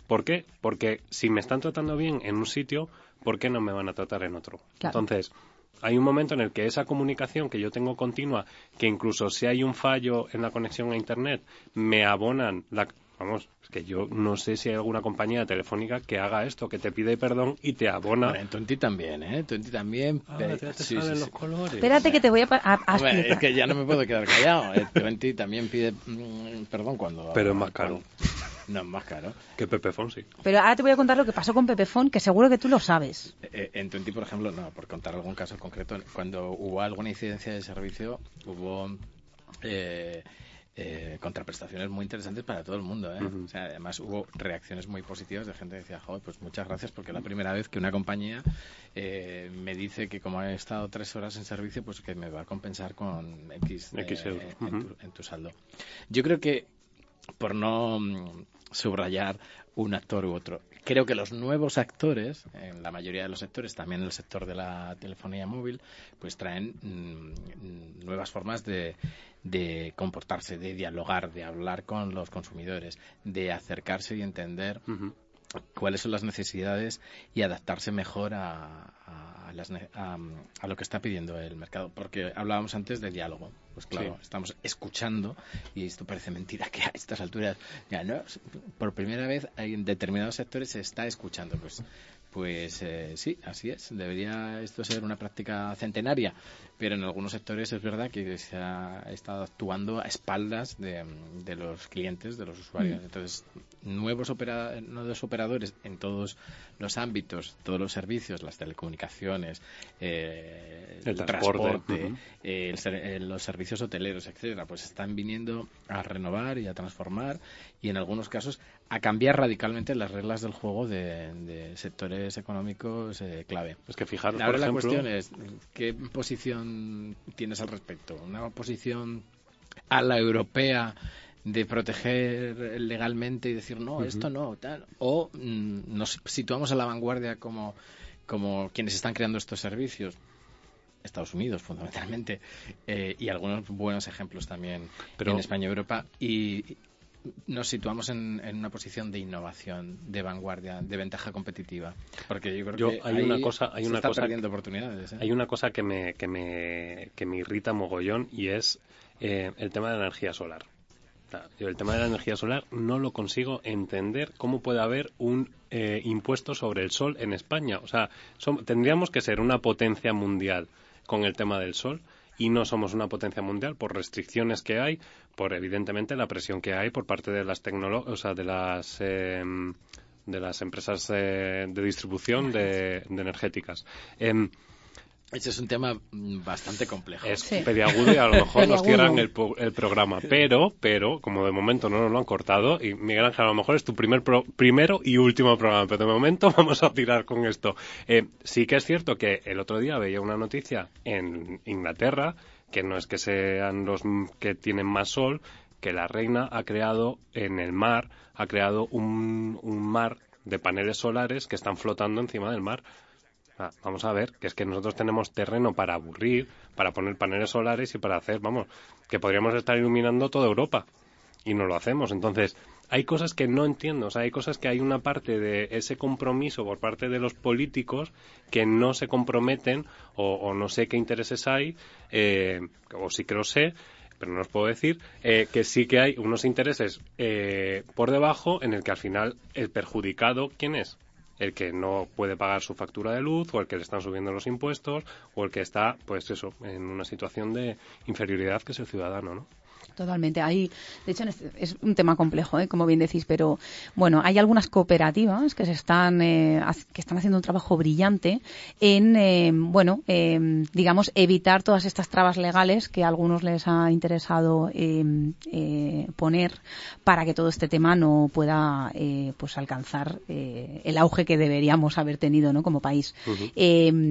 ¿Por qué? Porque si me están tratando bien en un sitio, ¿por qué no me van a tratar en otro? Claro. Entonces, hay un momento en el que esa comunicación que yo tengo continua, que incluso si hay un fallo en la conexión a Internet, me abonan la... Vamos, es que yo no sé si hay alguna compañía telefónica que haga esto, que te pide perdón y te abona. Bueno, en Tonti también, ¿eh? Tonti también. Ahora pe- ya te sí, salen sí, los sí. colores. Espérate que te voy a, pa- a- a es que ya no me puedo quedar callado. Eh, Twenty también pide mm, perdón cuando... Pero es más caro. cuando- No, es más caro. Que Pepe Fonsi. Pero ahora te voy a contar lo que pasó con Pepefon, que seguro que tú lo sabes. Eh, En Twenty, por ejemplo, no, por contar algún caso concreto, cuando hubo alguna incidencia de servicio, hubo eh, eh, contraprestaciones muy interesantes para todo el mundo. ¿eh? O sea, además hubo reacciones muy positivas de gente que decía, joder, pues muchas gracias porque es la primera vez que una compañía eh, me dice que como he estado tres horas en servicio, pues que me va a compensar con X, eh, X euros. en, tu, en tu saldo. Yo creo que por no subrayar un actor u otro. Creo que los nuevos actores, en la mayoría de los sectores, también en el sector de la telefonía móvil, pues traen mm, nuevas formas de, de comportarse, de dialogar, de hablar con los consumidores, de acercarse y entender cuáles son las necesidades y adaptarse mejor a, a las a- a lo que está pidiendo el mercado. Porque hablábamos antes de diálogo. Pues claro, Sí. estamos escuchando y esto parece mentira que a estas alturas, ya no, por primera vez en determinados sectores se está escuchando. Pues, pues eh, sí, así es. Debería esto ser una práctica centenaria, pero en algunos sectores es verdad que se ha estado actuando a espaldas de, de los clientes, de los usuarios. Mm. Entonces, nuevos, opera- nuevos operadores en todos los ámbitos, todos los servicios, las telecomunicaciones, eh, El transporte, eh, el eh, los servicios hoteleros, etcétera, pues están viniendo a renovar y a transformar y en algunos casos a cambiar radicalmente las reglas del juego de, de sectores económicos eh, clave. Es que fijaros, Ahora por la ejemplo, cuestión es, ¿qué posición tienes al respecto? ¿Una posición a la europea de proteger legalmente y decir, no, esto no, tal? ¿O mm, nos situamos a la vanguardia como, como quienes están creando estos servicios? Estados Unidos, fundamentalmente, eh, y algunos buenos ejemplos también Pero- en España y Europa. Y, nos situamos en, una posición de innovación, de vanguardia, de ventaja competitiva? Porque yo creo que hay una cosa, hay una cosa, oportunidades. ¿eh? Hay una cosa que me, que me, que me irrita mogollón y es eh, el tema de la energía solar. Yo el tema de la energía solar no lo consigo entender cómo puede haber un eh, impuesto sobre el sol en España. O sea, tendríamos que ser una potencia mundial con el tema del sol y no somos una potencia mundial por restricciones que hay, por evidentemente la presión que hay por parte de las o sea, de las em, de las empresas eh, de distribución de, energéticas. Em, ese es un tema bastante complejo. Es pediagudo y a lo mejor nos cierran el, programa. Pero, pero, como de momento no nos lo han cortado, y Miguel Ángel, a lo mejor es tu primer primero y último programa, pero de momento vamos a tirar con esto. Eh, sí que es cierto que el otro día veía una noticia en Inglaterra, que no es que sean los que tienen más sol, que la reina ha creado en el mar, ha creado un, un mar de paneles solares que están flotando encima del mar. Ah, vamos a ver, que es que nosotros tenemos terreno para aburrir, para poner paneles solares y para hacer, vamos, que podríamos estar iluminando toda Europa. Y no lo hacemos. Entonces, hay cosas que no entiendo. O sea, hay cosas que hay una parte de ese compromiso por parte de los políticos que no se comprometen o, no sé qué intereses hay, eh, o sí que lo sé, pero no os puedo decir, eh, que sí que hay unos intereses eh, por debajo en el que al final el perjudicado, ¿quién es? El que no puede pagar su factura de luz o el que le están subiendo los impuestos o el que está, pues eso, en una situación de inferioridad que es el ciudadano, ¿no? Totalmente. Ahí, de hecho, es un tema complejo, ¿eh? como bien decís, pero bueno, hay algunas cooperativas que se están eh, que están haciendo un trabajo brillante en, eh, bueno, digamos, evitar todas estas trabas legales que a algunos les ha interesado poner para que todo este tema no pueda, pues, alcanzar el auge que deberíamos haber tenido, ¿no? Como país.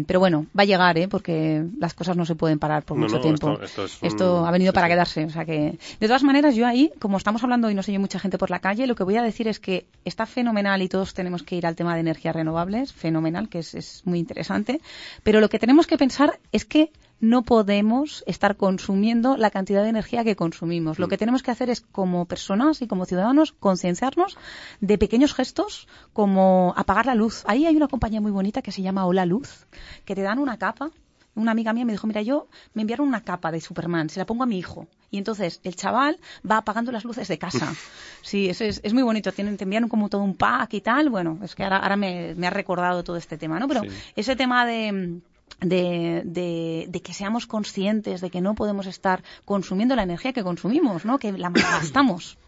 pero bueno, va a llegar, ¿eh? Porque las cosas no se pueden parar por mucho tiempo. Esto, esto ha venido para quedarse, o sea que de todas maneras, yo ahí, como estamos hablando y no se oye mucha gente por la calle, lo que voy a decir es que está fenomenal y todos tenemos que ir al tema de energías renovables, fenomenal, que es, es muy interesante, pero lo que tenemos que pensar es que no podemos estar consumiendo la cantidad de energía que consumimos. Lo mm. que tenemos que hacer es, como personas y como ciudadanos, concienciarnos de pequeños gestos como apagar la luz. Ahí hay una compañía muy bonita que se llama Hola Luz, que te dan una capa una amiga mía me dijo, mira, yo me enviaron una capa de Superman, se la pongo a mi hijo. Y entonces el chaval va apagando las luces de casa. Sí, es, es, muy bonito. Tienen, te envían como todo un pack y tal. Bueno, es que ahora, ahora me, ha recordado todo este tema, ¿no? Pero ese tema de... De, de, que seamos conscientes de que no podemos estar consumiendo la energía que consumimos, ¿no? que la gastamos.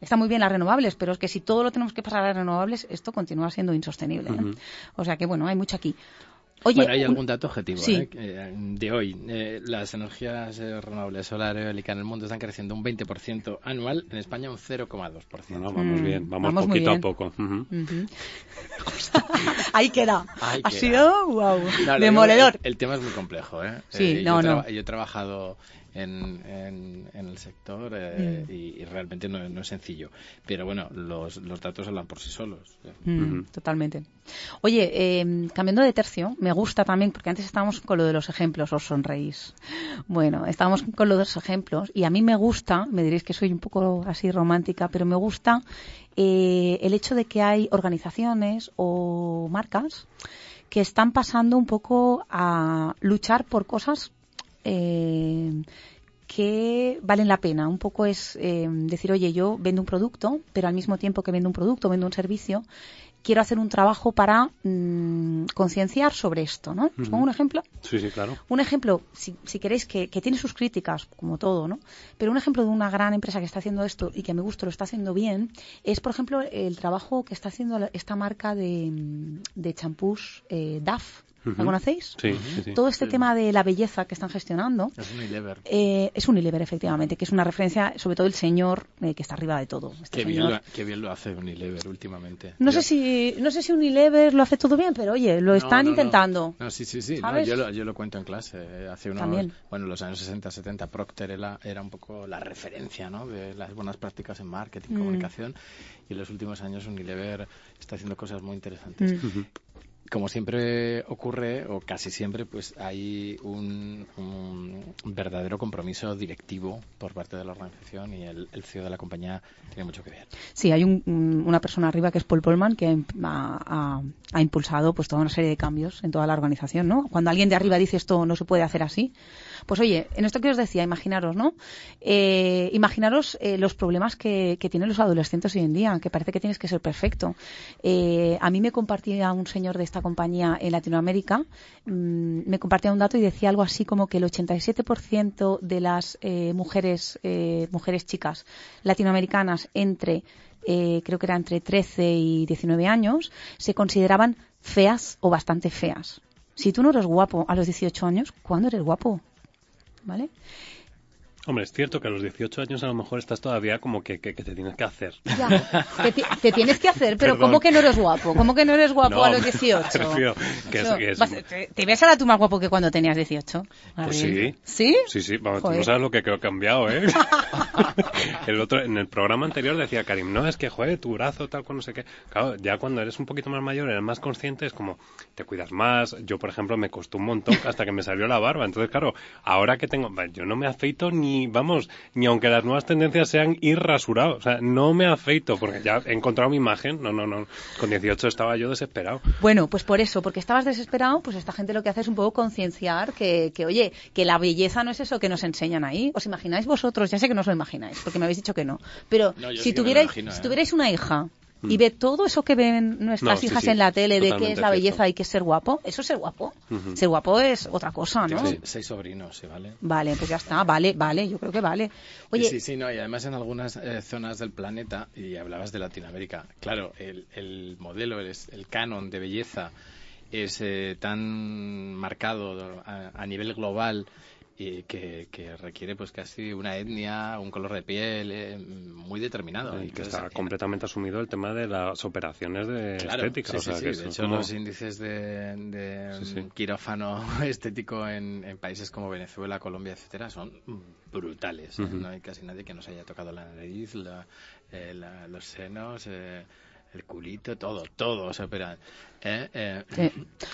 Está muy bien las renovables, pero es que si todo lo tenemos que pasar a las renovables, esto continúa siendo insostenible. ¿eh? O sea que, bueno, hay mucho aquí bueno, hay algún dato objetivo ¿eh? de hoy. Eh, las energías eh, renovables solar y eólica en el mundo están creciendo un 20% anual, en España un 0,2%. No, vamos mm, bien, vamos, poquito a poco. Ahí queda. ha sido, wow, demoledor. El, tema es muy complejo. ¿eh? Sí, no, yo, no. yo he trabajado en, en, el sector eh, mm. y, realmente no, es sencillo. Pero bueno, los, los datos hablan por sí solos. Mm, totalmente. Oye, em, cambiando de tercio, me gusta también, porque antes estábamos con lo de los ejemplos, os sonreís. Bueno, estábamos con lo de los ejemplos y a mí me gusta, me diréis que soy un poco así romántica, pero me gusta eh, el hecho de que hay organizaciones o marcas que están pasando un poco a luchar por cosas eh, que valen la pena. Un poco es eh, decir, oye, yo vendo un producto, pero al mismo tiempo que vendo un producto, vendo un servicio, quiero hacer un trabajo para mm, concienciar sobre esto, ¿no? ¿Os pongo un ejemplo? Sí, sí, claro. Un ejemplo, si, si queréis, que, que, tiene sus críticas, como todo, ¿no? Pero un ejemplo de una gran empresa que está haciendo esto y que me gusta, lo está haciendo bien, es, por ejemplo, el trabajo que está haciendo esta marca de, de champús eh, DAF, ¿Lo conocéis? Sí, Todo este tema de la belleza que están gestionando. Es Unilever. Eh, es Unilever, efectivamente, que es una referencia, sobre todo el señor eh, que está arriba de todo. Este qué, bien lo, qué, bien lo, hace Unilever últimamente. No sé si no sé si Unilever lo hace todo bien, pero oye, lo están intentando. No, sí, sí, sí. Yo lo, yo, lo, cuento en clase. Hace unos, bueno, los años 60, 70, Procter era, era, un poco la referencia ¿no? de las buenas prácticas en marketing, mm. comunicación, y en los últimos años Unilever está haciendo cosas muy interesantes. Mm. Como siempre ocurre, o casi siempre, pues hay un, verdadero compromiso directivo por parte de la organización y el, CEO de la compañía tiene mucho que ver. Sí, hay una persona arriba que es Paul Polman que ha, impulsado pues toda una serie de cambios en toda la organización, ¿no? Cuando alguien de arriba dice esto no se puede hacer así, pues oye, en esto que os decía, imaginaros, ¿no? Eh, imaginaros eh, los problemas que, tienen los adolescentes hoy en día, que parece que tienes que ser perfecto. Eh, a mí me compartía un señor de esta compañía en Latinoamérica, mm, me compartía un dato y decía algo así como que el 87% de las mujeres, mujeres chicas latinoamericanas entre creo que era entre 13 y 19 años, se consideraban feas o bastante feas. Si tú no eres guapo a los 18 años, ¿cuándo eres guapo? ¿Vale? Hombre, es cierto que a los 18 años a lo mejor estás todavía como que, te tienes que hacer. Ya, te, tienes que hacer, pero ¿cómo que no eres guapo? ¿Cómo que no eres guapo a los 18? ¿Te ves ahora tú más guapo que cuando tenías 18? Pues sí. ¿Sí? Sí, sí, vamos, tú no sabes lo que ha cambiado, ¿eh? el otro, en el programa anterior decía Karim, no, es que, joder, tu brazo, tal, con no sé qué. Claro, ya cuando eres un poquito más mayor, eres más consciente, es como, te cuidas más. Yo, por ejemplo, me costó un montón hasta que me salió la barba. Entonces, claro, ahora que tengo, yo no me afeito ni vamos, ni aunque las nuevas tendencias sean ir rasurado. O sea, no me afeito porque ya he encontrado mi imagen. No, no, no. Con 18 estaba yo desesperado. Bueno, pues por eso, porque estabas desesperado, pues esta gente lo que hace es un poco concienciar que, que, oye, que la belleza no es eso que nos enseñan ahí. ¿Os imagináis vosotros? Ya sé que no os lo imagináis, porque me habéis dicho que no. Pero si, tuvierais, si ¿eh? tuvierais una hija y mm. ve todo eso que ven nuestras hijas en la tele de qué es la belleza y qué es ser guapo. Eso es ser guapo. Ser guapo es otra cosa, ¿no? Sí, seis sobrinos, ¿sí, ¿vale? Vale, pues ya está, vale, vale, yo creo que vale. Oye, sí, sí, no, y además en algunas eh, zonas del planeta, y hablabas de Latinoamérica, claro, el, el modelo, el, el canon de belleza es eh, tan marcado a nivel global y que, requiere pues casi una etnia, un color de piel eh, muy determinado. Y que está completamente asumido el tema de las operaciones de estética. Sí, sí, de hecho los índices de, quirófano estético en, países como Venezuela, Colombia, etcétera, son brutales. No hay casi nadie que nos haya tocado la nariz, eh, los senos. Eh, el culito, todo, todo se opera. ¿eh? Eh,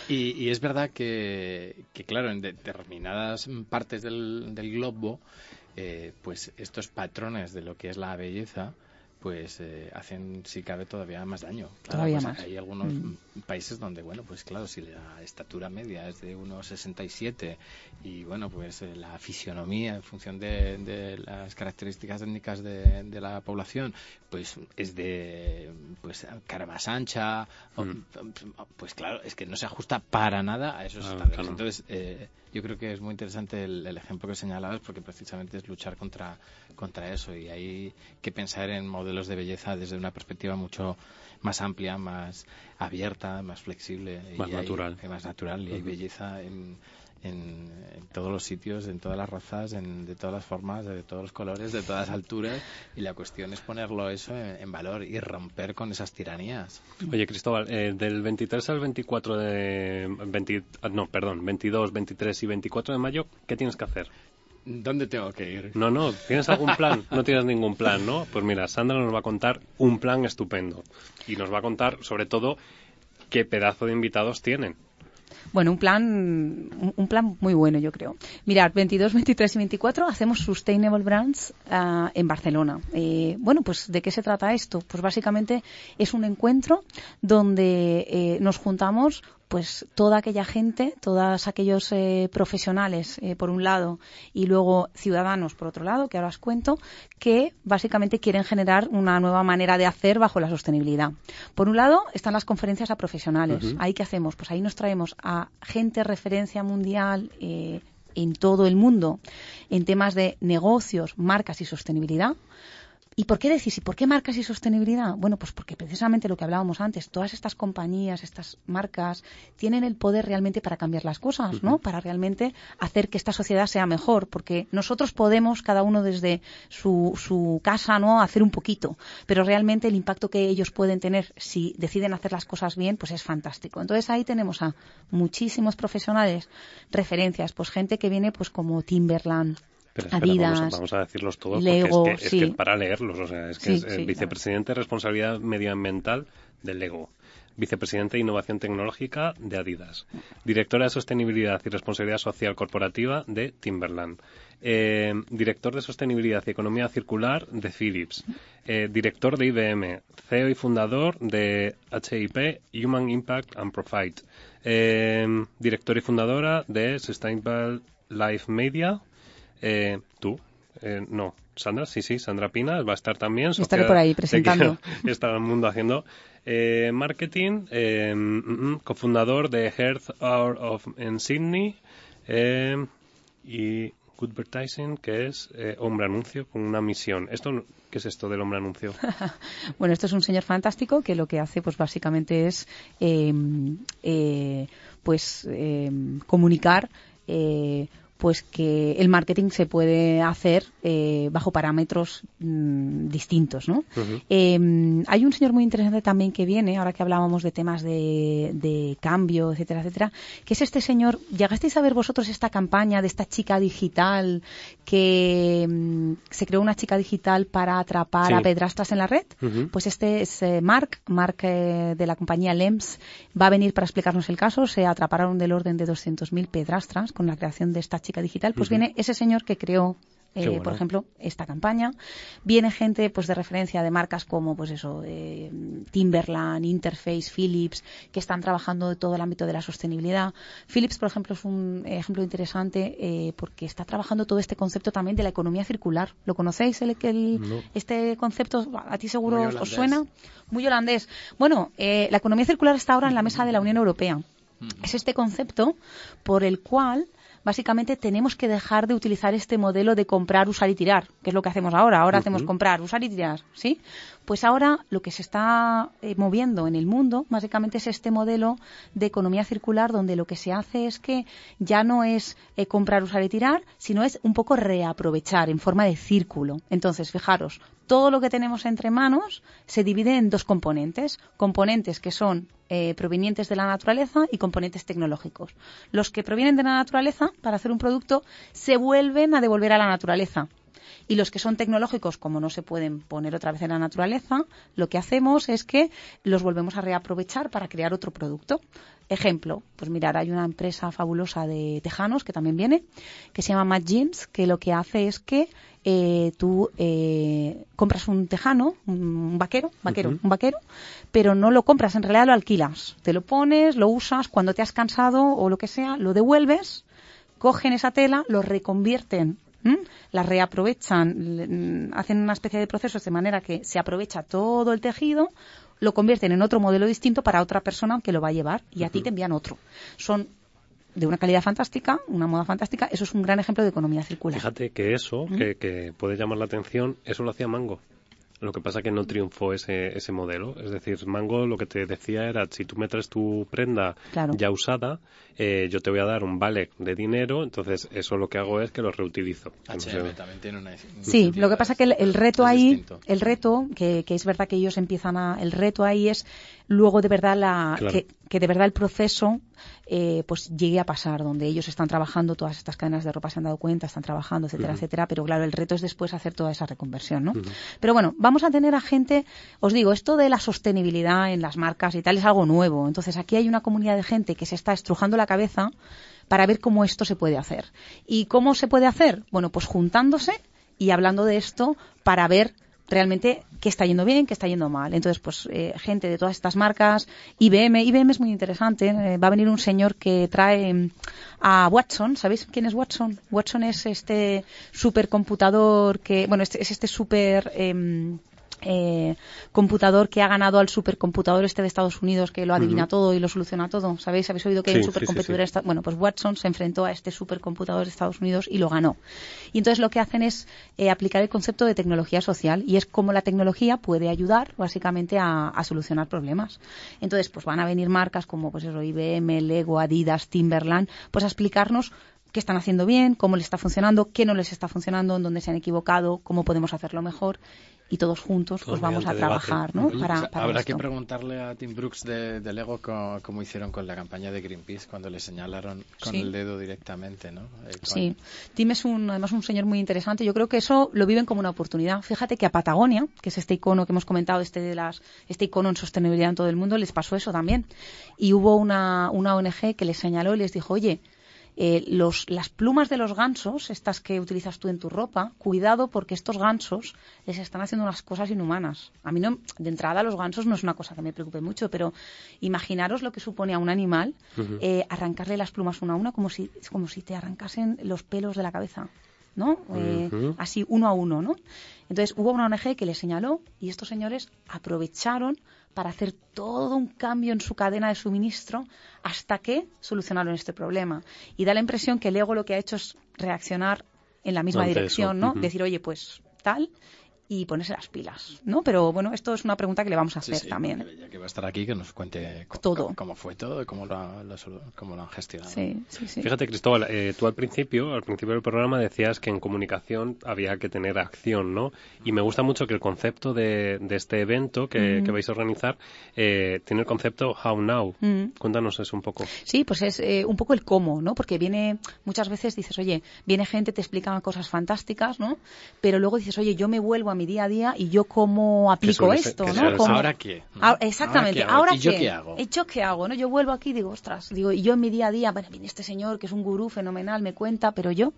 y, es verdad que, que, claro, en determinadas partes del, del globo, eh, pues estos patrones de lo que es la belleza, pues eh, hacen, si cabe, todavía más daño. todavía pues, más. Hay algunos mm. países donde, bueno, pues claro, si la estatura media es de 1,67 y, bueno, pues eh, la fisionomía en función de, las características étnicas de, la población, pues es de, pues, cara más ancha, mm. pues claro, es que no se ajusta para nada a esos estándares. Entonces, eh, yo creo que es muy interesante el, ejemplo que señalabas porque precisamente es luchar contra, contra eso y hay que pensar en modelos de belleza desde una perspectiva mucho más amplia, más abierta, más flexible. Más y natural. más natural y hay belleza en, en, todos los sitios, en todas las razas, en, de todas las formas, de todos los colores, de todas las alturas. Y la cuestión es ponerlo eso en, valor y romper con esas tiranías. Oye, Cristóbal, eh, del 23 al 24 de... no, perdón, 22, 23 y 24 de mayo, ¿qué tienes que hacer? ¿Dónde tengo que ir? No, no, ¿tienes algún plan? No tienes ningún plan, ¿no? Pues mira, Sandra nos va a contar un plan estupendo. Y nos va a contar, sobre todo, qué pedazo de invitados tienen. Bueno, un plan, un plan muy bueno, yo creo. Mirad, 22, 23 y 24 hacemos Sustainable Brands ah, en Barcelona. Eh, bueno, pues ¿de qué se trata esto? Pues básicamente es un encuentro donde eh, nos juntamos pues toda aquella gente, todos aquellos eh, profesionales, eh, por un lado, y luego ciudadanos, por otro lado, que ahora os cuento, que básicamente quieren generar una nueva manera de hacer bajo la sostenibilidad. Por un lado, están las conferencias a profesionales. ¿Ahí qué hacemos? Pues ahí nos traemos a gente referencia mundial eh, en todo el mundo en temas de negocios, marcas y sostenibilidad ¿Y por qué decís? ¿Y por qué marcas y sostenibilidad? Bueno, pues porque precisamente lo que hablábamos antes, todas estas compañías, estas marcas, tienen el poder realmente para cambiar las cosas, ¿no? Para realmente hacer que esta sociedad sea mejor, porque nosotros podemos, cada uno desde su, su casa, ¿no? Hacer un poquito, pero realmente el impacto que ellos pueden tener si deciden hacer las cosas bien, pues es fantástico. Entonces ahí tenemos a muchísimos profesionales, referencias, pues gente que viene pues como Timberland, vamos, a decirlos todos porque es que, es, para leerlos. O sea, es que es el vicepresidente de responsabilidad medioambiental del Lego. vicepresidente de Innovación Tecnológica de Adidas, directora de Sostenibilidad y Responsabilidad Social Corporativa de Timberland, eh, director de Sostenibilidad y Economía Circular de Philips, eh, director de IBM, CEO y fundador de HIP, Human Impact and Profit, eh, director y fundadora de Sustainable Life Media, tú, no, Sandra, sí, sí, Sandra Pina va a estar también. Estaré por ahí presentando. Está el mundo haciendo eh, marketing, eh, mm, mm, cofundador de Health Hour of en Sydney eh, y Good Advertising, que es hombre anuncio con una misión. ¿Esto qué es esto del hombre anuncio? bueno, esto es un señor fantástico que lo que hace, pues básicamente es, pues comunicar pues que el marketing se puede hacer eh, bajo parámetros mm, distintos, ¿no? Em, hay un señor muy interesante también que viene, ahora que hablábamos de temas de, cambio, etcétera, etcétera, que es este señor, ¿llegasteis a ver vosotros esta campaña de esta chica digital que mm, se creó una chica digital para atrapar a pedrastras en la red? Pues este es eh, Mark, Mark eh, de la compañía LEMS, va a venir para explicarnos el caso, se atraparon del orden de 200.000 pedrastras con la creación de esta chica digital, pues viene ese señor que creó eh, por ejemplo, esta campaña. Viene gente pues de referencia de marcas como pues eso, eh, Timberland, Interface, Philips, que están trabajando de todo el ámbito de la sostenibilidad. Philips, por ejemplo, es un ejemplo interesante eh, porque está trabajando todo este concepto también de la economía circular. ¿Lo conocéis? El, Este concepto a ti seguro os suena. Muy holandés. Bueno, la economía circular está ahora en la mesa de la Unión Europea. Es este concepto por el cual básicamente tenemos que dejar de utilizar este modelo de comprar, usar y tirar, que es lo que hacemos ahora. Ahora hacemos comprar, usar y tirar, ¿sí? Pues ahora lo que se está eh, moviendo en el mundo básicamente es este modelo de economía circular donde lo que se hace es que ya no es eh, comprar, usar y tirar, sino es un poco reaprovechar en forma de círculo. Entonces, fijaros, todo lo que tenemos entre manos se divide en dos componentes. Componentes que son eh, provenientes de la naturaleza y componentes tecnológicos. Los que provienen de la naturaleza para hacer un producto se vuelven a devolver a la naturaleza. Y los que son tecnológicos, como no se pueden poner otra vez en la naturaleza, lo que hacemos es que los volvemos a reaprovechar para crear otro producto. Ejemplo, pues mirar, hay una empresa fabulosa de tejanos que también viene, que se llama Mad Jeans, que lo que hace es que eh, tú eh, compras un tejano, un vaquero, vaquero, un vaquero, pero no lo compras, en realidad lo alquilas. Te lo pones, lo usas, cuando te has cansado o lo que sea, lo devuelves, cogen esa tela, lo reconvierten la reaprovechan, hacen una especie de procesos de manera que se aprovecha todo el tejido, lo convierten en otro modelo distinto para otra persona que lo va a llevar y a ti te envían otro. Son de una calidad fantástica, una moda fantástica, eso es un gran ejemplo de economía circular. Fíjate que eso, que, que, puede llamar la atención, eso lo hacía Mango. Lo que pasa es que no triunfó ese, ese modelo. Es decir, Mango lo que te decía era, si tú me traes tu prenda ya usada, eh, yo te voy a dar un vale de dinero, entonces eso lo que hago es que lo reutilizo. H&M también tiene una... Sí, lo que pasa es que el, reto ahí, el reto, que, que, es verdad que ellos empiezan a... El reto ahí es luego de verdad la, que, que de verdad el proceso eh, pues llegue a pasar, donde ellos están trabajando, todas estas cadenas de ropa se han dado cuenta, están trabajando, etcétera, etcétera, pero claro, el reto es después hacer toda esa reconversión, ¿no? Pero bueno, vamos a tener a gente, os digo, esto de la sostenibilidad en las marcas y tal es algo nuevo, entonces aquí hay una comunidad de gente que se está estrujando la cabeza para ver cómo esto se puede hacer. ¿Y cómo se puede hacer? Bueno, pues juntándose y hablando de esto para ver realmente qué está yendo bien, qué está yendo mal. Entonces, pues eh, gente de todas estas marcas, IBM, IBM es muy interesante. ¿eh? va a venir un señor que trae mm, a Watson, ¿sabéis quién es Watson? Watson es este supercomputador que, bueno, este, es este super em, eh, computador que ha ganado al supercomputador este de Estados Unidos que lo adivina todo y lo soluciona todo. ¿Sabéis? ¿Habéis oído que hay un supercomputador? bueno, pues Watson se enfrentó a este supercomputador de Estados Unidos y lo ganó. Y entonces lo que hacen es eh, aplicar el concepto de tecnología social y es cómo la tecnología puede ayudar básicamente a, solucionar problemas. Entonces, pues van a venir marcas como pues eso, IBM, Lego, Adidas, Timberland, pues a explicarnos qué están haciendo bien, cómo les está funcionando, qué no les está funcionando, en dónde se han equivocado, cómo podemos hacerlo mejor y todos juntos pues vamos a trabajar ¿no? para, Habrá que preguntarle a Tim Brooks de, Lego cómo, hicieron con la campaña de Greenpeace cuando le señalaron con el dedo directamente. ¿no? Eh, sí, Tim es un, además un señor muy interesante. Yo creo que eso lo viven como una oportunidad. Fíjate que a Patagonia, que es este icono que hemos comentado, este, de las, este icono en sostenibilidad en todo el mundo, les pasó eso también. Y hubo una, una ONG que les señaló y les dijo, oye, eh, los, las plumas de los gansos, estas que utilizas tú en tu ropa, cuidado porque estos gansos les están haciendo unas cosas inhumanas. A mí no, de entrada los gansos no es una cosa que me preocupe mucho, pero imaginaros lo que supone a un animal eh, arrancarle las plumas una a una como si, como si te arrancasen los pelos de la cabeza. ¿no? Eh, así uno a uno, ¿no? Entonces hubo una ONG que le señaló y estos señores aprovecharon para hacer todo un cambio en su cadena de suministro hasta que solucionaron este problema. Y da la impresión que el ego lo que ha hecho es reaccionar en la misma dirección, ¿no? Decir, oye, pues tal, y ponerse las pilas, ¿no? Pero bueno, esto es una pregunta que le vamos a hacer también. Ya que va a estar aquí, que nos cuente todo. Cómo, fue todo y cómo lo, cómo lo han gestionado. Sí, sí, sí. Fíjate, Cristóbal, eh, tú al principio, al principio del programa decías que en comunicación había que tener acción, ¿no? Y me gusta mucho que el concepto de, este evento que, vais a organizar eh, tiene el concepto How Now. Cuéntanos eso un poco. Sí, pues es eh, un poco el cómo, ¿no? Porque viene, muchas veces dices, oye, viene gente, te explica cosas fantásticas, ¿no? Pero luego dices, oye, yo me vuelvo a mi día a día y yo cómo aplico esto, ¿no? ¿Ahora qué? exactamente, ¿ahora, qué, ¿Y yo qué hago? ¿Yo qué hago? ¿no? Yo vuelvo aquí y digo, ostras, digo, y yo en mi día a día, bueno, viene este señor que es un gurú fenomenal, me cuenta, pero yo...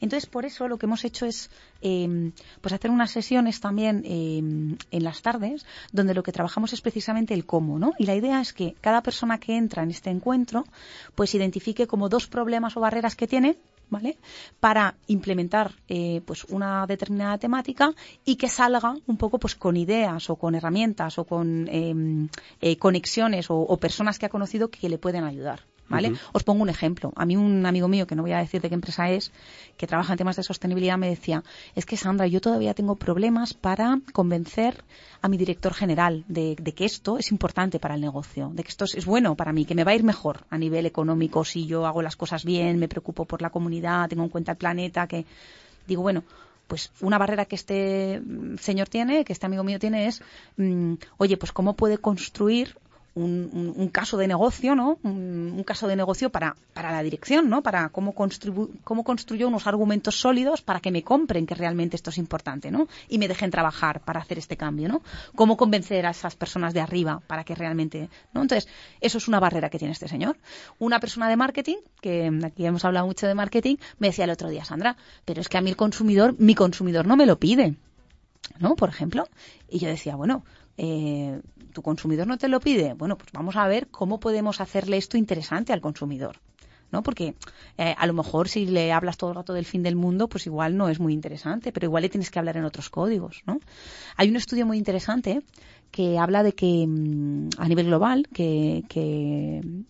Entonces, por eso lo que hemos hecho es em, pues hacer unas sesiones también em, en las tardes, donde lo que trabajamos es precisamente el cómo, ¿no? Y la idea es que cada persona que entra en este encuentro, pues identifique como dos problemas o barreras que tiene ¿vale? Para implementar eh, pues una determinada temática y que salga un poco pues con ideas o con herramientas o con em, eh, conexiones o, personas que ha conocido que le pueden ayudar. ¿Vale? Os pongo un ejemplo. A mí un amigo mío, que no voy a decir de qué empresa es, que trabaja en temas de sostenibilidad, me decía, es que Sandra, yo todavía tengo problemas para convencer a mi director general de, que esto es importante para el negocio, de que esto es, bueno para mí, que me va a ir mejor a nivel económico si yo hago las cosas bien, me preocupo por la comunidad, tengo en cuenta el planeta, que digo, bueno, pues una barrera que este mm, señor tiene, que este amigo mío tiene es, mm, oye, pues cómo puede construir un, caso de negocio, ¿no? Un, caso de negocio para, para la dirección, ¿no? Para cómo, cómo construyo unos argumentos sólidos para que me compren que realmente esto es importante, ¿no? Y me dejen trabajar para hacer este cambio, ¿no? Cómo convencer a esas personas de arriba para que realmente, ¿no? Entonces, eso es una barrera que tiene este señor. Una persona de marketing, que aquí hemos hablado mucho de marketing, me decía el otro día, Sandra, pero es que a mí el consumidor, mi consumidor no me lo pide. ¿no? Por ejemplo. Y yo decía, bueno, eh, tu consumidor no te lo pide. Bueno, pues vamos a ver cómo podemos hacerle esto interesante al consumidor. ¿no? Porque eh, a lo mejor si le hablas todo el rato del fin del mundo, pues igual no es muy interesante, pero igual le tienes que hablar en otros códigos, ¿no? Hay un estudio muy interesante que habla de que mm, a nivel global, que,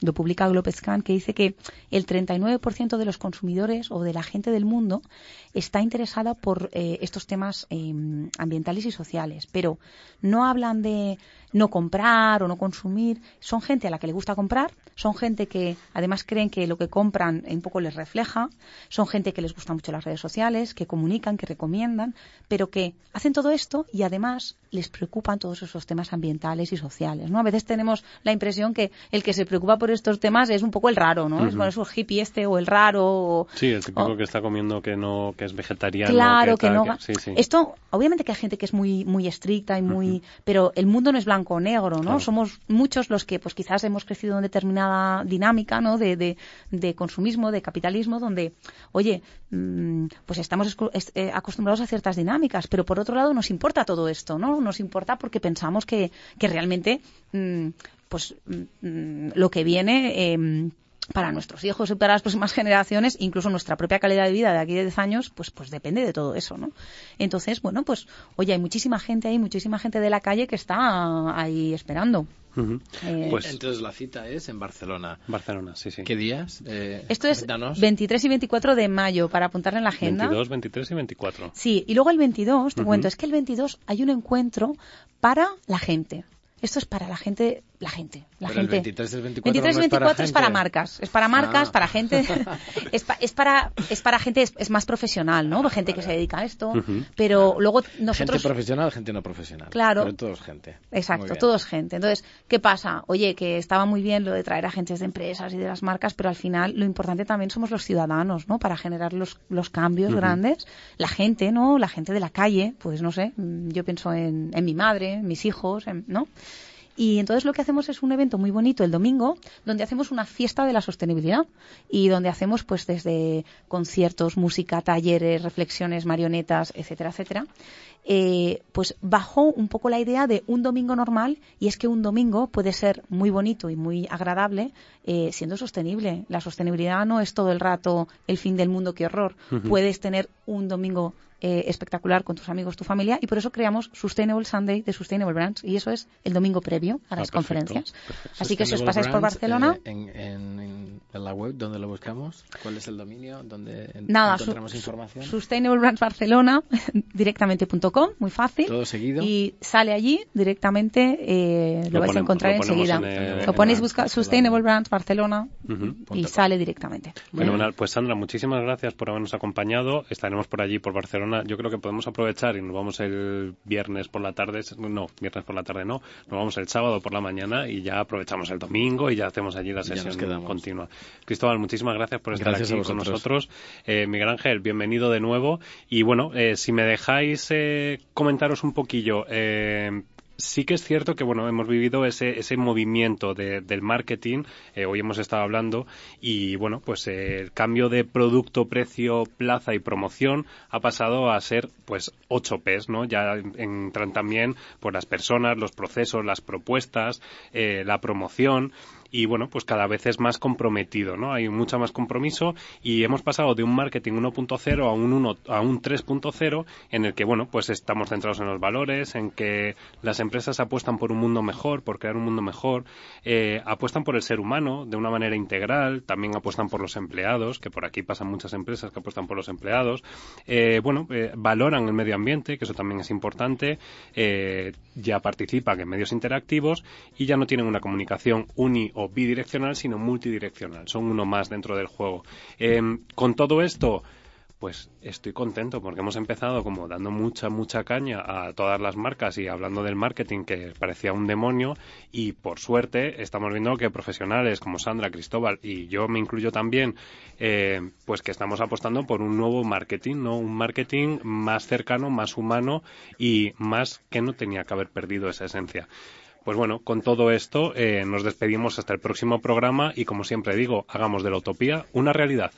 lo publica Globescan, que dice que el 39% de los consumidores o de la gente del mundo está interesada por eh, estos temas em, ambientales y sociales, pero no hablan de no comprar o no consumir, son gente a la que le gusta comprar, son gente que además creen que lo que compran un poco les refleja, son gente que les gustan mucho las redes sociales, que comunican, que recomiendan, pero que hacen todo esto y además les preocupan todos esos temas ambientales y sociales, ¿no? A veces tenemos la impresión que el que se preocupa por estos temas es un poco el raro, ¿no? Es, bueno, es el hippie este o el raro. sí, el típico que está comiendo que no, que es vegetariano. Claro, que, no. Esto, obviamente que hay gente que es muy, muy estricta y muy, pero el mundo no es blanco o negro, ¿no? Somos muchos los que, pues quizás hemos crecido en determinada dinámica, ¿no? De, de, de consumismo, de capitalismo, donde, oye, mm, pues estamos eh, acostumbrados a ciertas dinámicas, pero por otro lado nos importa todo esto, ¿no? Nos importa porque pensamos que, que realmente, mm, pues, mm, lo que viene, em, para nuestros hijos y para las próximas generaciones, incluso nuestra propia calidad de vida de aquí a 10 años, pues, pues depende de todo eso, ¿no? Entonces, bueno, pues, oye, hay muchísima gente ahí, muchísima gente de la calle que está ahí esperando. Eh, pues entonces la cita es en Barcelona. Barcelona, sí, sí. ¿Qué días? Eh, Esto es 23 y 24 de mayo para apuntarle en la agenda. 22, 23 y 24. Sí, y luego el 22, te cuento, es que el 22 hay un encuentro para la gente. esto es para la gente, la gente, la Pero el gente. 23 del 24 23 no es para 24 es para gente. marcas, es para marcas, Ah. para gente, es, pa- es para es para gente es, es más profesional, ¿no? Gente que se dedica a esto, pero luego Gente nosotros profesional, gente no profesional. Claro. Pero todos gente. Exacto, todos gente. Entonces, ¿qué pasa? Oye, que estaba muy bien lo de traer agentes de empresas y de las marcas, pero al final lo importante también somos los ciudadanos, ¿no? Para generar los, los cambios grandes. La gente, ¿no? La gente de la calle, pues no sé, mm, yo pienso en, en mi madre, en mis hijos, en- ¿no? Y entonces lo que hacemos es un evento muy bonito el domingo, donde hacemos una fiesta de la sostenibilidad y donde hacemos pues desde conciertos, música, talleres, reflexiones, marionetas, etcétera, etcétera. Eh, pues bajo un poco la idea de un domingo normal y es que un domingo puede ser muy bonito y muy agradable eh, siendo sostenible. La sostenibilidad no es todo el rato el fin del mundo, qué horror. Puedes tener un domingo eh, espectacular con tus amigos, tu familia, y por eso creamos Sustainable Sunday de Sustainable Brands, y eso es el domingo previo a las perfecto, conferencias. Así que si os pasáis por Barcelona, eh, en, en- en- la web, ¿dónde lo buscamos? ¿Cuál es el dominio? ¿Dónde nada, encontramos su- información? Sustainable Brands Barcelona, directamente.com, muy fácil. Todo seguido. Y sale allí directamente, eh, lo, Lo vais a ponemos- encontrar lo enseguida. en el- lo ponéis, busca. Sustainable Brands Barcelona Ujú. y sale directamente. Fenomenal. Pues Sandra, muchísimas gracias por habernos acompañado. Estaremos por allí, por Barcelona. Yo creo que podemos aprovechar y nos vamos el viernes por la tarde. No, viernes por la tarde no. Nos vamos el sábado por la mañana y ya aprovechamos el domingo y ya hacemos allí la sesión continua. Cristóbal, muchísimas gracias por estar Gracias aquí con nosotros. Eh, Miguel Ángel, bienvenido de nuevo. Y bueno, eh, si me dejáis eh, comentaros un poquillo. Sí que es cierto que bueno hemos vivido ese, ese movimiento de- del marketing, eh, hoy hemos estado hablando, y bueno, pues eh, el cambio de producto, precio, plaza y promoción ha pasado a ser pues 8 Ps, ¿no? Ya entran también pues las personas, los procesos, las propuestas, eh, la promoción y bueno, pues cada vez es más comprometido, ¿no? Hay mucho más compromiso y hemos pasado de un marketing 1.0 a un 1 a un 3.0 en el que bueno, pues estamos centrados en los valores, en que las empresas apuestan por un mundo mejor, por crear un mundo mejor, eh, apuestan por el ser humano de una manera integral, también apuestan por los empleados, que por aquí pasan muchas empresas que apuestan por los empleados, eh, bueno, eh, valoran el medio ambiente, que eso también es importante, ya participan en medios interactivos y ya no tienen una comunicación uni o bidireccional, sino multidireccional. Son uno más dentro del juego. Em, con todo esto, pues estoy contento porque hemos empezado como dando mucha, mucha caña a todas las marcas y hablando del marketing que parecía un demonio y por suerte estamos viendo que profesionales como Sandra, Cristóbal y yo me incluyo también, eh, pues que estamos apostando por un nuevo marketing, ¿no? Un marketing más cercano, más humano y más que no tenía que haber perdido esa esencia. Pues bueno, con todo esto eh, nos despedimos hasta el próximo programa y como siempre digo, hagamos de la utopía una realidad.